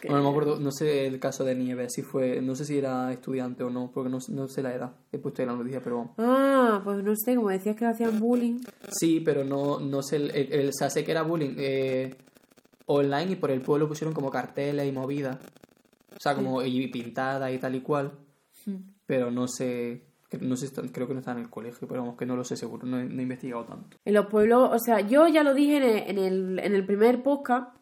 Que- Bueno, no me acuerdo, no sé el caso de Nieves, si fue, no sé si era estudiante o no, porque no, no sé la edad. He puesto ahí la noticia, pero vamos. Ah, pues no sé, como decías que le hacían bullying. Sí, pero no, no sé, el, el- el- o sea, sé que era bullying eh, online y por el pueblo pusieron como carteles y movidas. O sea, como y pintada y tal y cual. Pero no sé, no sé, creo que no está en el colegio, pero vamos, que no lo sé seguro, no he, no he investigado tanto. En los pueblos, o sea, yo ya lo dije en el, en el, en el primer podcast,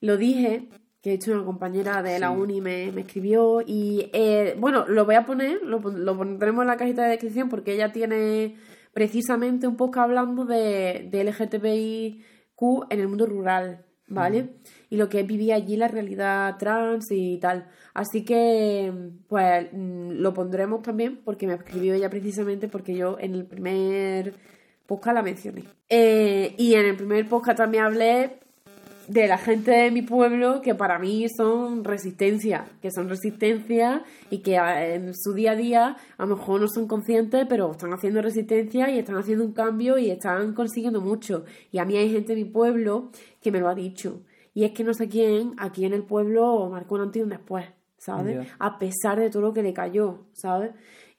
lo dije, que de hecho una compañera de la Sí. uni me, me escribió y, eh, bueno, lo voy a poner, lo, lo pondremos en la cajita de descripción porque ella tiene precisamente un podcast hablando de, de LGTBIQ en el mundo rural, ¿vale? Y lo que vivía allí la realidad trans y tal. Así que, pues, mm, lo pondremos también porque me escribió ella precisamente porque yo en el primer podcast la mencioné. Eh, y en el primer podcast también hablé de la gente de mi pueblo que para mí son resistencia, que son resistencia y que a- en su día a día a lo mejor no son conscientes, pero están haciendo resistencia y están haciendo un cambio y están consiguiendo mucho. Y a mí hay gente de mi pueblo que me lo ha dicho. Y es que no sé quién aquí en el pueblo marcó un antes y un después, ¿sabes? A pesar de todo lo que le cayó, ¿sabes?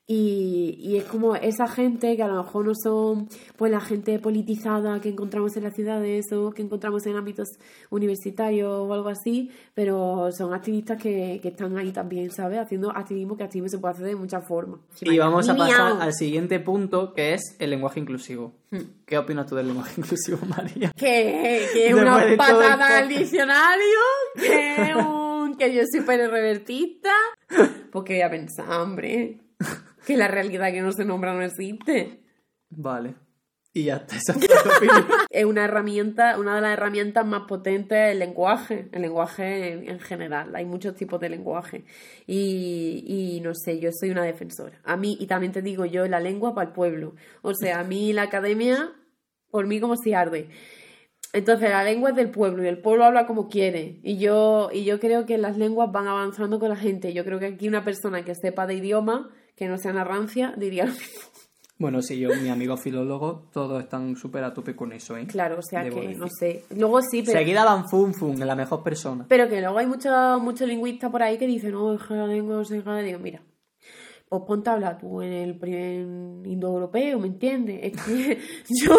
Y, y es como esa gente que a lo mejor no son pues la gente politizada que encontramos en las ciudades o que encontramos en ámbitos universitarios o algo así, pero son activistas que, que están ahí también, ¿sabes? Haciendo activismo, que activismo se puede hacer de muchas formas. Y vamos a pasar al siguiente punto, que es el lenguaje inclusivo. Hmm. ¿Qué opinas tú del lenguaje inclusivo, María? Que, Después una patada al diccionario, que, un, que yo soy revertista, porque voy a pensar, hombre, que la realidad que no se nombra no existe. Vale. Y ya está, esa fue es una herramienta, una de las herramientas más potentes del lenguaje, el lenguaje en, en general. Hay muchos tipos de lenguaje. Y, y no sé, yo soy una defensora. A mí, y también te digo yo, la lengua para el pueblo. O sea, a mí la academia, por mí como si arde. Entonces la lengua es del pueblo y el pueblo habla como quiere. Y yo, y yo creo que las lenguas van avanzando con la gente. Yo creo que aquí una persona que sepa de idioma, que no sea una rancia, diría lo mismo. Bueno, sí, yo, mi amigo filólogo, todos están súper a tope con eso, ¿eh? Claro, o sea Debo que decir. no sé. Luego sí, pero, Seguida van fun fun, la mejor persona. pero que luego hay muchos muchos lingüistas por ahí que dicen, no, es que la lengua no sé qué". Digo, mira, pues ponte a hablar tú en el primer indoeuropeo, ¿me entiendes? Es que yo.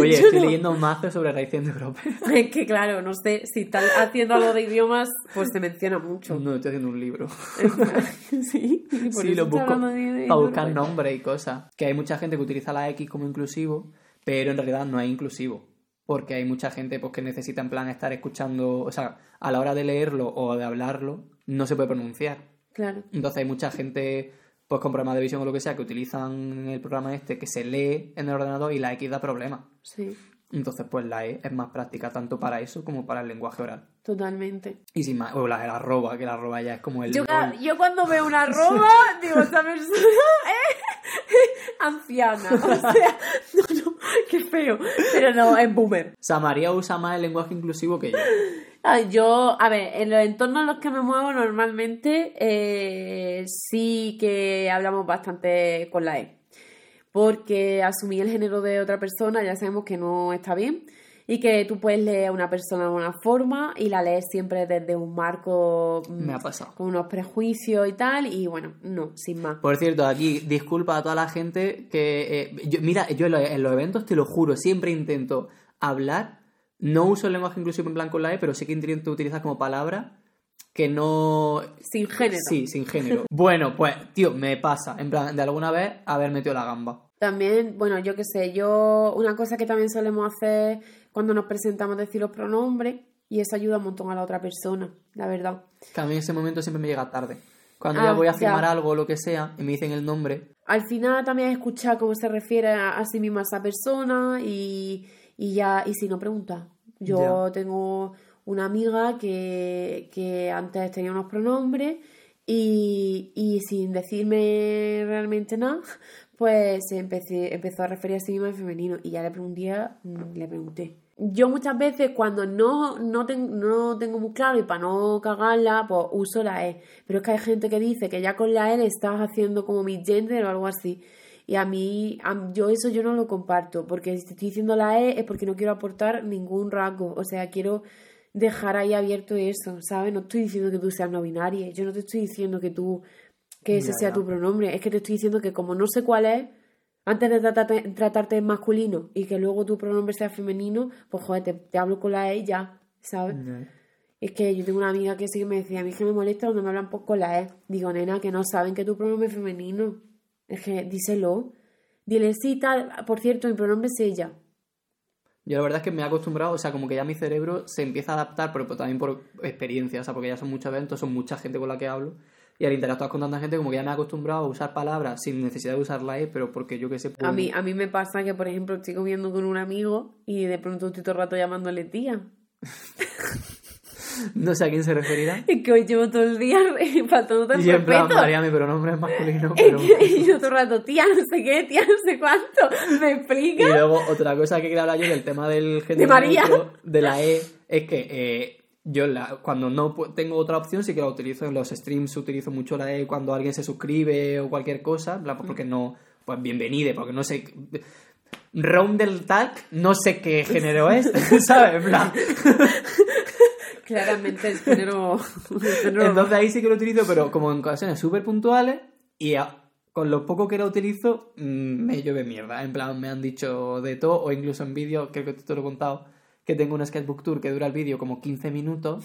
Oye, yo estoy no- leyendo un mazo sobre raíz europea. Es que claro, no sé, si estás haciendo algo de idiomas, pues se menciona mucho. No, estoy haciendo un libro. sí, por sí, eso lo busco de- para buscar nombres y cosas. Que hay mucha gente que utiliza la X como inclusivo, pero en realidad no es inclusivo. Porque hay mucha gente pues, que necesita en plan estar escuchando, o sea, a la hora de leerlo o de hablarlo, no se puede pronunciar. Claro. Entonces hay mucha gente pues con problemas de visión o lo que sea que utilizan el programa este que se lee en el ordenador y la X da problemas. Sí, Entonces pues la E es más práctica tanto para eso como para el lenguaje oral. totalmente. Y sin más, o la, el arroba, que el arroba ya es como el... Yo, yo cuando veo una arroba, digo, esta persona es anciana. O sea, qué feo. Pero no, es boomer. O sea, María usa más el lenguaje inclusivo que yo. Yo, a ver, en los entornos en los que me muevo normalmente eh, sí que hablamos bastante con la E. Porque asumir el género de otra persona ya sabemos que no está bien y que tú puedes leer a una persona de una forma y la lees siempre desde un marco mm, Me ha pasado. con unos prejuicios y tal y bueno, no, sin más. Por cierto, aquí disculpa a toda la gente que... eh, yo- mira, yo en los, en los eventos, te lo juro, siempre intento hablar. No uso el lenguaje inclusivo en plan con la E, pero sí que intento utilizar como palabra que no... Sin género. Sí, sin género. bueno, pues, tío, me pasa. En plan, de alguna vez haber metido la gamba. También, bueno, yo qué sé, yo, una cosa que también solemos hacer cuando nos presentamos es decir los pronombres y eso ayuda un montón a la otra persona, la verdad. Que a mí ese momento siempre me llega tarde. Cuando Ah, ya voy a ya. firmar algo o lo que sea y me dicen el nombre, Al final también escuchar cómo se refiere a, a sí misma esa persona y, y ya, y si no pregunta. Yo tengo una amiga que, que antes tenía unos pronombres y, y sin decirme realmente nada, pues empecé, empezó a referir a sí misma en femenino y ya le pregunté, le pregunté. Yo muchas veces cuando no, no, ten- no tengo muy claro y para no cagarla, pues uso la E. Pero es que hay gente que dice que ya con la E estás haciendo como mi gender o algo así. Y a mí, a- yo eso yo no lo comparto, porque si te estoy diciendo la E es porque no quiero aportar ningún rasgo. O sea, quiero dejar ahí abierto eso, ¿sabes? No estoy diciendo que tú seas no binaria, yo no te estoy diciendo que tú, que ese Ya, sea ya. tu pronombre, es que te estoy diciendo que como no sé cuál es, antes de tratarte, tratarte en masculino y que luego tu pronombre sea femenino, pues joder, te, te hablo con la E ya, ¿sabes? Es que yo tengo una amiga que sí que me decía, a mí es que me molesta cuando me hablan poco con la E. Digo, nena, que no saben que tu pronombre es femenino. Es que díselo. Dile, sí, tal. Por cierto, mi pronombre es ella. Yo la verdad es que me he acostumbrado, o sea, como que ya mi cerebro se empieza a adaptar, pero también por experiencia, o sea, porque ya son muchos eventos, son mucha gente con la que hablo, y al interactuar con tanta gente, como que ya me he acostumbrado a usar palabras sin necesidad de usar la E, pero porque yo que sé... pues- A mí, a mí me pasa que, por ejemplo, estoy comiendo con un amigo y de pronto estoy todo el rato llamándole tía. No sé a quién se referirá. Es que hoy llevo todo el día faltándote el Y en plan. María, mi pronombre es masculino, Es pero... que- y yo todo el rato, tía, no sé qué, tía, no sé cuánto. ¿Me Y explica? luego otra cosa que quería hablar yo del tema del género María. neutro, de la E es que eh, yo la- cuando no tengo otra opción sí que la utilizo en los streams utilizo mucho la E cuando alguien se suscribe o cualquier cosa plan, pues porque no pues bienvenide porque no sé round del tag no sé qué género es ¿sabes? Plan, Claramente el género... entonces ahí sí que lo utilizo pero como en ocasiones súper puntuales y a- con lo poco que la utilizo mm, me llueve mierda. En plan me han dicho de todo o incluso en vídeo creo que te lo he contado que tengo un sketchbook tour que dura el vídeo como 15 minutos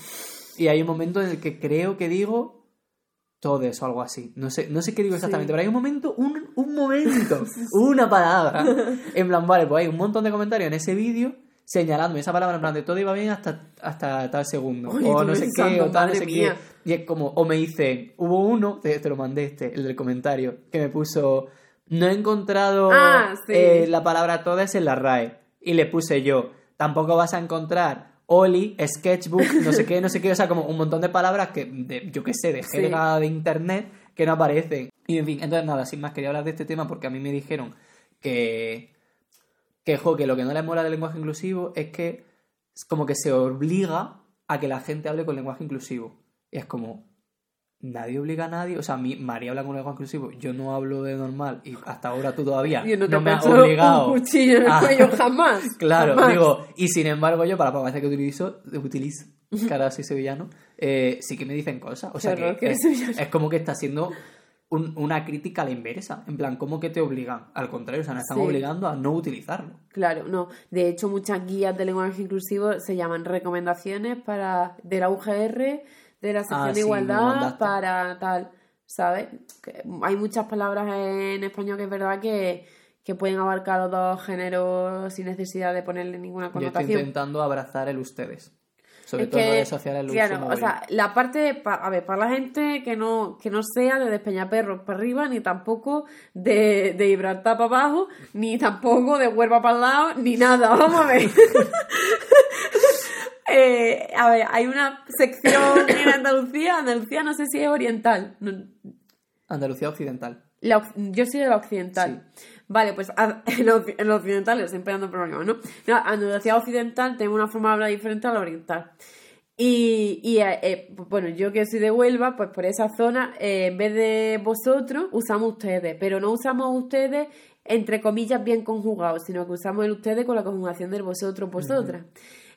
y hay un momento en el que creo que digo todo eso, algo así. No sé, no sé qué digo exactamente, pero hay un momento, un, un momento, una palabra. En plan, vale, pues hay un montón de comentarios en ese vídeo señalándome esa palabra en plan de todo iba bien hasta, hasta tal segundo. Oye, o no sé qué, o tal, no sé mía. qué. Y es como, o me dice, hubo uno, te, te lo mandé este, el del comentario, que me puso, no he encontrado Ah, sí. eh, la palabra todas en la RAE. Y le puse yo, tampoco vas a encontrar Oli, sketchbook, no sé qué, no sé qué, o sea, como un montón de palabras que, de, yo qué sé, de Sí. jerga de internet que no aparecen. Y en fin, entonces nada, sin más quería hablar de este tema porque a mí me dijeron que, que, jo, que lo que no les mola del lenguaje inclusivo es que es como que se obliga a que la gente hable con lenguaje inclusivo. Y es como, nadie obliga a nadie. O sea, mi, María habla con lenguaje inclusivo, yo no hablo de normal y hasta ahora tú todavía Yo no, no, te me has obligado. un cuchillo en el a- cuello jamás. Claro, jamás. digo, y sin embargo yo para la veces que utilizo, utilizo, que ahora soy sevillano, eh, sí que me dicen cosas. O sea Qué que es, como que está siendo un- una crítica a la inversa. En plan, ¿cómo que te obligan? Al contrario, o sea, nos están Sí. obligando a no utilizarlo. Claro, no. De hecho, muchas guías de lenguaje inclusivo se llaman recomendaciones para de la UGR, de la sección Ah, de me igualdad, para tal, ¿sabes? Que hay muchas palabras en español que es verdad que, que pueden abarcar los dos géneros sin necesidad de ponerle ninguna Yo estoy connotación. intentando abrazar el ustedes. Sobre Es todo en que, redes sociales claro, o sea, la parte, pa- a ver, para la gente que no, que no sea de despeñaperros para arriba, ni tampoco de, de Gibraltar para abajo, ni tampoco de Huelva para el lado, ni nada, vamos a ver. Eh, a ver, hay una sección en Andalucía, Andalucía no sé si es oriental, no- Andalucía Occidental. la yo soy de la occidental. Vale, pues en los en los occidentales siempre dando problemas, ¿no? No, Andalucía occidental tengo una forma de hablar diferente a la oriental. Y, y, eh, eh, bueno, yo que soy de Huelva, pues por esa zona, eh, en vez de vosotros, usamos ustedes, pero no usamos ustedes entre comillas bien conjugados, sino que usamos el ustedes con la conjugación del vosotros, vosotras.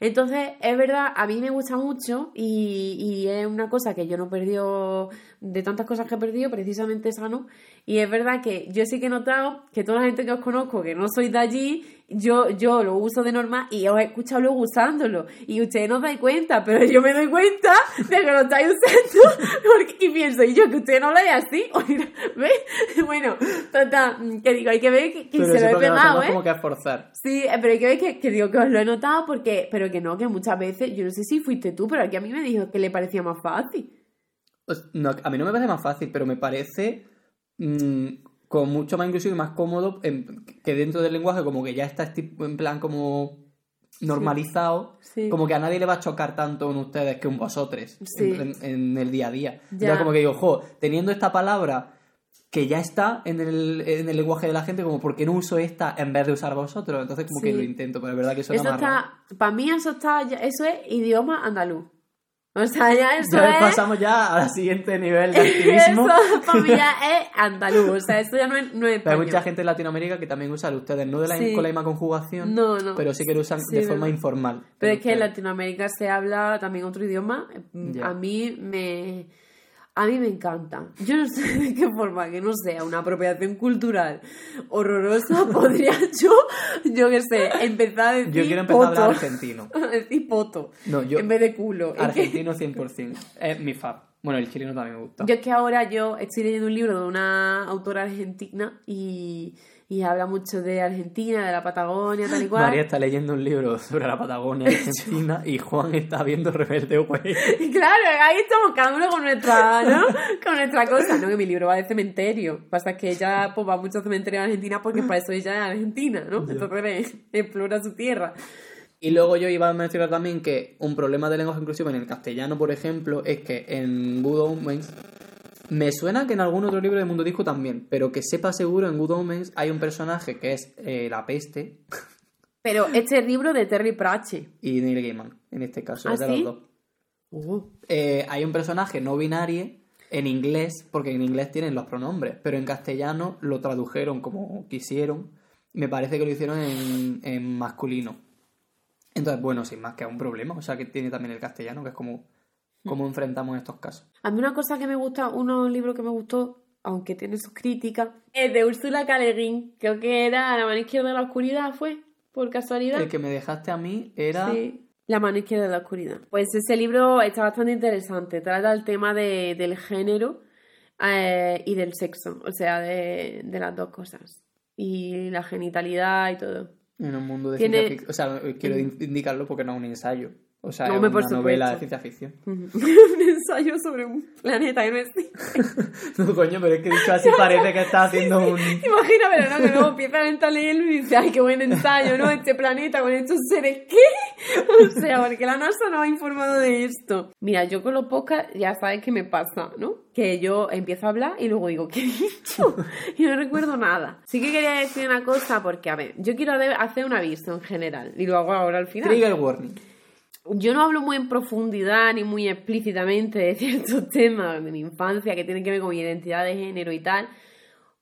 Entonces, es verdad, a mí me gusta mucho y, y es una cosa que yo no he perdido, de tantas cosas que he perdido, precisamente esa no. Y es verdad que yo sí que he notado que toda la gente que os conozco, que no sois de allí, yo, yo lo uso de normal y os he escuchado luego usándolo. Y ustedes no os dais cuenta, pero yo me doy cuenta de que lo estáis usando porque- y pienso, y yo que usted no lo es así. ¿Ves? Bueno, total, que digo, hay que ver que, se lo he pegado, ¿eh? como que forzar. Sí, eh, pero hay que ver que, que digo que os lo he notado porque, pero que no, que muchas veces, yo no sé si fuiste tú, pero aquí a mí me dijo que le parecía más fácil. Pues, no, a mí no me parece más fácil, pero me parece mm, como mucho más inclusivo y más cómodo en- que dentro del lenguaje como que ya está en plan como normalizado, Sí. como que a nadie le va a chocar tanto un ustedes que un vosotros Sí. en, en- en el día a día. Ya. Entonces como que digo, jo, teniendo esta palabra que ya está en el, en el lenguaje de la gente, como ¿por qué no uso esta en vez de usar vosotros? Entonces como que lo intento, pero es verdad que Eso está, para mí eso está, eso es idioma andaluz. O sea, ya eso Ya es... pasamos ya al siguiente nivel de activismo. Eso para mí ya es andaluz, o sea, eso ya no es, no es Pero hay mucha gente en Latinoamérica que también usa ustedes, no de la, Sí. con la misma conjugación, No, no. pero sí que lo usan Sí, de no, forma informal. Pero es que en. Latinoamérica se habla también otro idioma. A mí me. A mí me encanta. Yo no sé de qué forma que no sea una apropiación cultural horrorosa podría yo, yo qué sé, empezar a decir Yo quiero empezar a hablar poto. argentino. A decir poto. No, yo En vez de culo. Argentino 100%. Es mi fab. Bueno, el chileno también me gusta. Yo es que ahora yo estoy leyendo un libro de una autora argentina y, y habla mucho de Argentina, de la Patagonia, tal y cual. María está leyendo un libro sobre la Patagonia Argentina y Juan está viendo Rebelde Way. Y claro, ahí estamos cada uno con nuestra, ¿no? Con nuestra cosa. No, que mi libro va de cementerio. Pasa que ella pues, va a muchos cementerios en Argentina porque para eso ella es argentina, ¿no? Entonces ve, explora su tierra. Y luego yo iba a mencionar también que un problema de lenguaje inclusivo en el castellano, por ejemplo, es que en Good Omens me suena que en algún otro libro de Mundo Disco también, pero que sepa seguro en Good Omens hay un personaje que es eh, la peste Pero este libro de Terry Pratchett. y Neil Gaiman, en este caso, ¿Ah, es de sí? los dos. Uh, Eh, hay un personaje no binario en inglés, porque en inglés tienen los pronombres, pero en castellano lo tradujeron como quisieron. Me parece que lo hicieron en, en masculino. Entonces, bueno, sin más que un problema, o sea que tiene también el castellano, que es como cómo enfrentamos estos casos. A mí una cosa que me gusta, uno libro que me gustó, aunque tiene sus críticas, es de Úrsula K. Le Guin. Creo que era La mano izquierda de la oscuridad, ¿fue? Por casualidad. El que me dejaste a mí era... Sí. La mano izquierda de la oscuridad. Pues ese libro está bastante interesante. Trata el tema de, del género eh, y del sexo. O sea, de, de las dos cosas. Y la genitalidad y todo. En un mundo de Tiene- ciencia ficción. O sea, quiero in- indicarlo porque no es un ensayo. O sea, No, una por novela de ciencia ficción. un ensayo sobre un planeta que no existe. No, coño, pero es que dicho así parece que estás haciendo un... Imagina, pero no, que luego empieza a leerlo y dice, ay, qué buen ensayo, ¿no? Este planeta con estos seres, ¿qué? O sea, porque la NASA no ha informado de esto. Mira, yo con los podcasts ya sabes qué me pasa, ¿no? Que yo empiezo a hablar y luego digo, ¿qué he dicho? Y no recuerdo nada. Sí que quería decir una cosa porque, a ver, yo quiero hacer un aviso en general y lo hago ahora al final. Trigger warning. Yo no hablo muy en profundidad ni muy explícitamente de ciertos temas de mi infancia que tienen que ver con mi identidad de género y tal,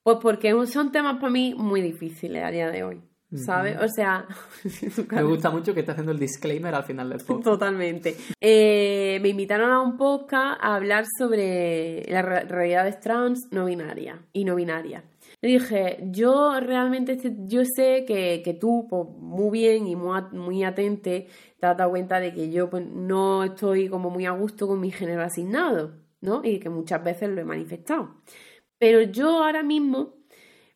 pues porque son temas para mí muy difíciles a día de hoy. ¿Sabes? O sea. me gusta mucho que esté haciendo el disclaimer al final del podcast. Totalmente. Eh, me invitaron a un podcast a hablar sobre las realidades trans no binarias y no binarias. Dije, yo realmente yo sé que, tú, pues, muy bien y muy, muy atente, te has dado cuenta de que yo pues, no estoy como muy a gusto con mi género asignado, ¿no? Y que muchas veces lo he manifestado. Pero yo ahora mismo,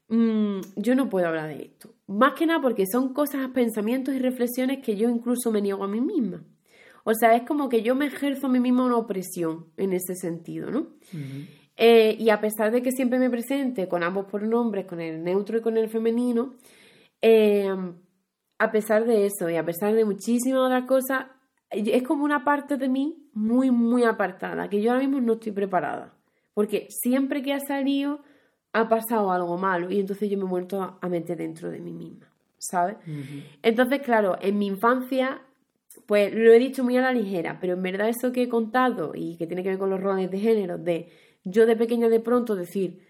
mm, yo no puedo hablar de esto. Más que nada porque son cosas, pensamientos y reflexiones que yo incluso me niego a mí misma. O sea, es como que yo me ejerzo a mí misma una opresión en ese sentido, ¿no? Eh, y a pesar de que siempre me presente con ambos pronombres, con el neutro y con el femenino, eh, a pesar de eso y a pesar de muchísimas otras cosas, es como una parte de mí muy, muy apartada, que yo ahora mismo no estoy preparada. Porque siempre que ha salido ha pasado algo malo y entonces yo me he vuelto a meter dentro de mí misma, ¿sabes? Entonces, claro, en mi infancia, pues lo he dicho muy a la ligera, pero en verdad eso que he contado y que tiene que ver con los roles de género, de yo de pequeña de pronto decir,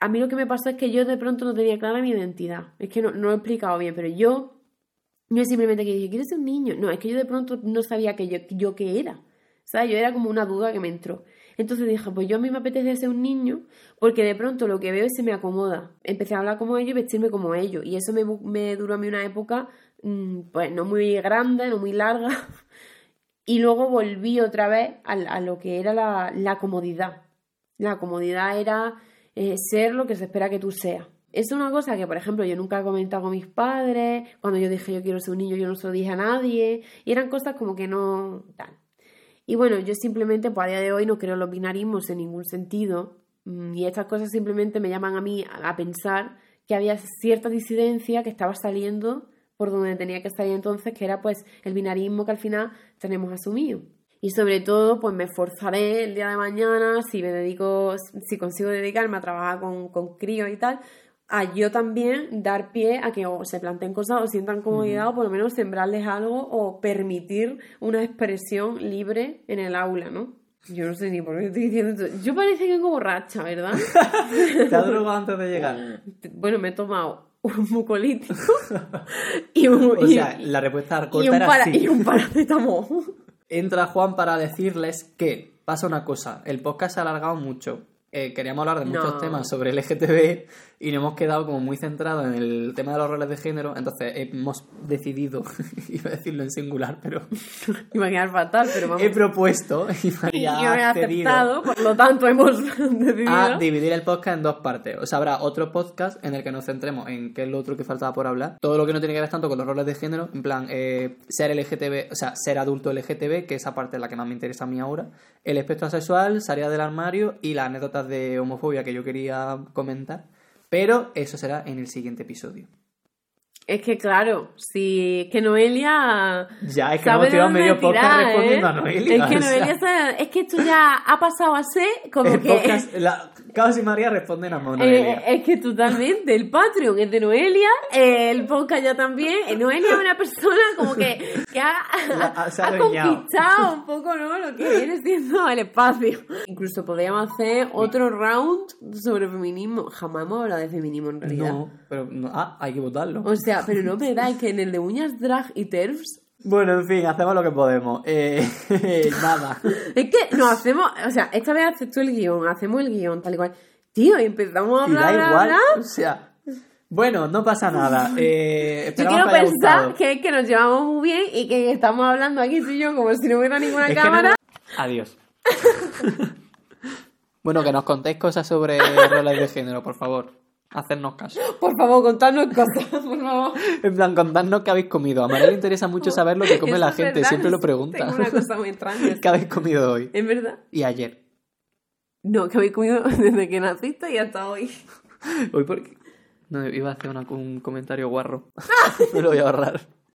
a mí lo que me pasó es que yo de pronto no tenía clara mi identidad. Es que no, no lo he explicado bien, pero yo no es simplemente que dije, quiero ser un niño. No, es que yo de pronto no sabía que yo, yo qué era. O sea, yo era como una duda que me entró. Entonces dije, pues yo a mí me apetece ser un niño porque de pronto lo que veo se me acomoda. Empecé a hablar como ellos y vestirme como ellos. Y eso me, me duró a mí una época, mm, pues no muy grande, no muy larga. y luego volví otra vez a, lo que era la, comodidad. La comodidad era eh, ser lo que se espera que tú seas. Es una cosa que, por ejemplo, yo nunca he comentado con mis padres. Cuando yo dije yo quiero ser un niño, yo no se lo dije a nadie. Y eran cosas como que no. tal. Y bueno, yo simplemente, pues a día de hoy no creo en los binarismos en ningún sentido. Mm, y estas cosas simplemente me llaman a mí a pensar que había cierta disidencia que estaba saliendo por donde tenía que salir entonces, que era pues el binarismo que al final tenemos asumido. Y sobre todo, pues me esforzaré el día de mañana, si me dedico, si consigo dedicarme a trabajar con, con críos y tal, a yo también dar pie a que o se planteen cosas o sientan comodidad o por lo menos sembrarles algo o permitir una expresión libre en el aula, ¿no? Yo no sé ni por qué estoy diciendo esto. Yo parece que vengo borracha, ¿verdad? ¿Te has drogado antes de llegar? Bueno, me he tomado un mucolítico y un... O sea, la respuesta corta y un, era sí. y un paracetamol. Entra Juan para decirles que pasa una cosa, el podcast se ha alargado mucho. Eh, queríamos hablar de muchos temas sobre el LGTB y nos hemos quedado como muy centrados en el tema de los roles de género, entonces hemos decidido, iba a decirlo en singular, pero... quedar fatal, pero vamos... He propuesto y María Yo he aceptado, por lo tanto hemos decidido... A dividir el podcast en dos partes. O sea, habrá otro podcast en el que nos centremos en qué es lo otro que faltaba por hablar. Todo lo que no tiene que ver tanto con los roles de género, en plan, eh, ser LGTB, o sea, ser adulto LGTB, que esa parte es la que más me interesa a mí ahora, el espectro sexual, salida del armario y las anécdotas de homofobia que yo quería comentar. Pero eso será en el siguiente episodio. Es que claro, si que Noelia. Ya, es que hemos tirado medio podcast respondiendo a ¿eh? Noelia. Es que Noelia es que esto ya ha pasado a ser como que. Podcast, la, Caos y María responden a Noelia. Eh, es que totalmente, el Patreon es de Noelia, el podcast ya también. Eh, Noelia es una persona como que, que ha, ha, conquistado un poco ¿no? lo que viene siendo el espacio. Incluso podríamos hacer otro round sobre feminismo. Jamás hemos hablado de feminismo en realidad. No, pero no, ah, hay que votarlo. O sea, pero no verdad, es que en el de uñas, drag y terfs bueno, en fin, hacemos lo que podemos. Eh, nada. es que no hacemos, o sea, esta vez haces tú el guion, hacemos el guion, tal y cual. Tío, y empezamos a hablar. Y da igual, o sea. Bueno, no pasa nada. Eh, yo quiero pensar que es que nos llevamos muy bien y que estamos hablando aquí tú y yo como si no hubiera ninguna cámara. Adiós. bueno, que nos contéis cosas sobre roles de género, por favor hacernos caso. Por favor, contadnos cosas, por favor. En plan, contadnos qué habéis comido. A María le interesa mucho saber lo que come la gente, siempre lo pregunta. Tengo una cosa muy extraña. ¿Qué habéis comido hoy? ¿Es verdad? Y ayer. No, ¿qué habéis comido desde que naciste y hasta hoy. Hoy porque... No, iba a hacer un comentario guarro. Me lo voy a ahorrar.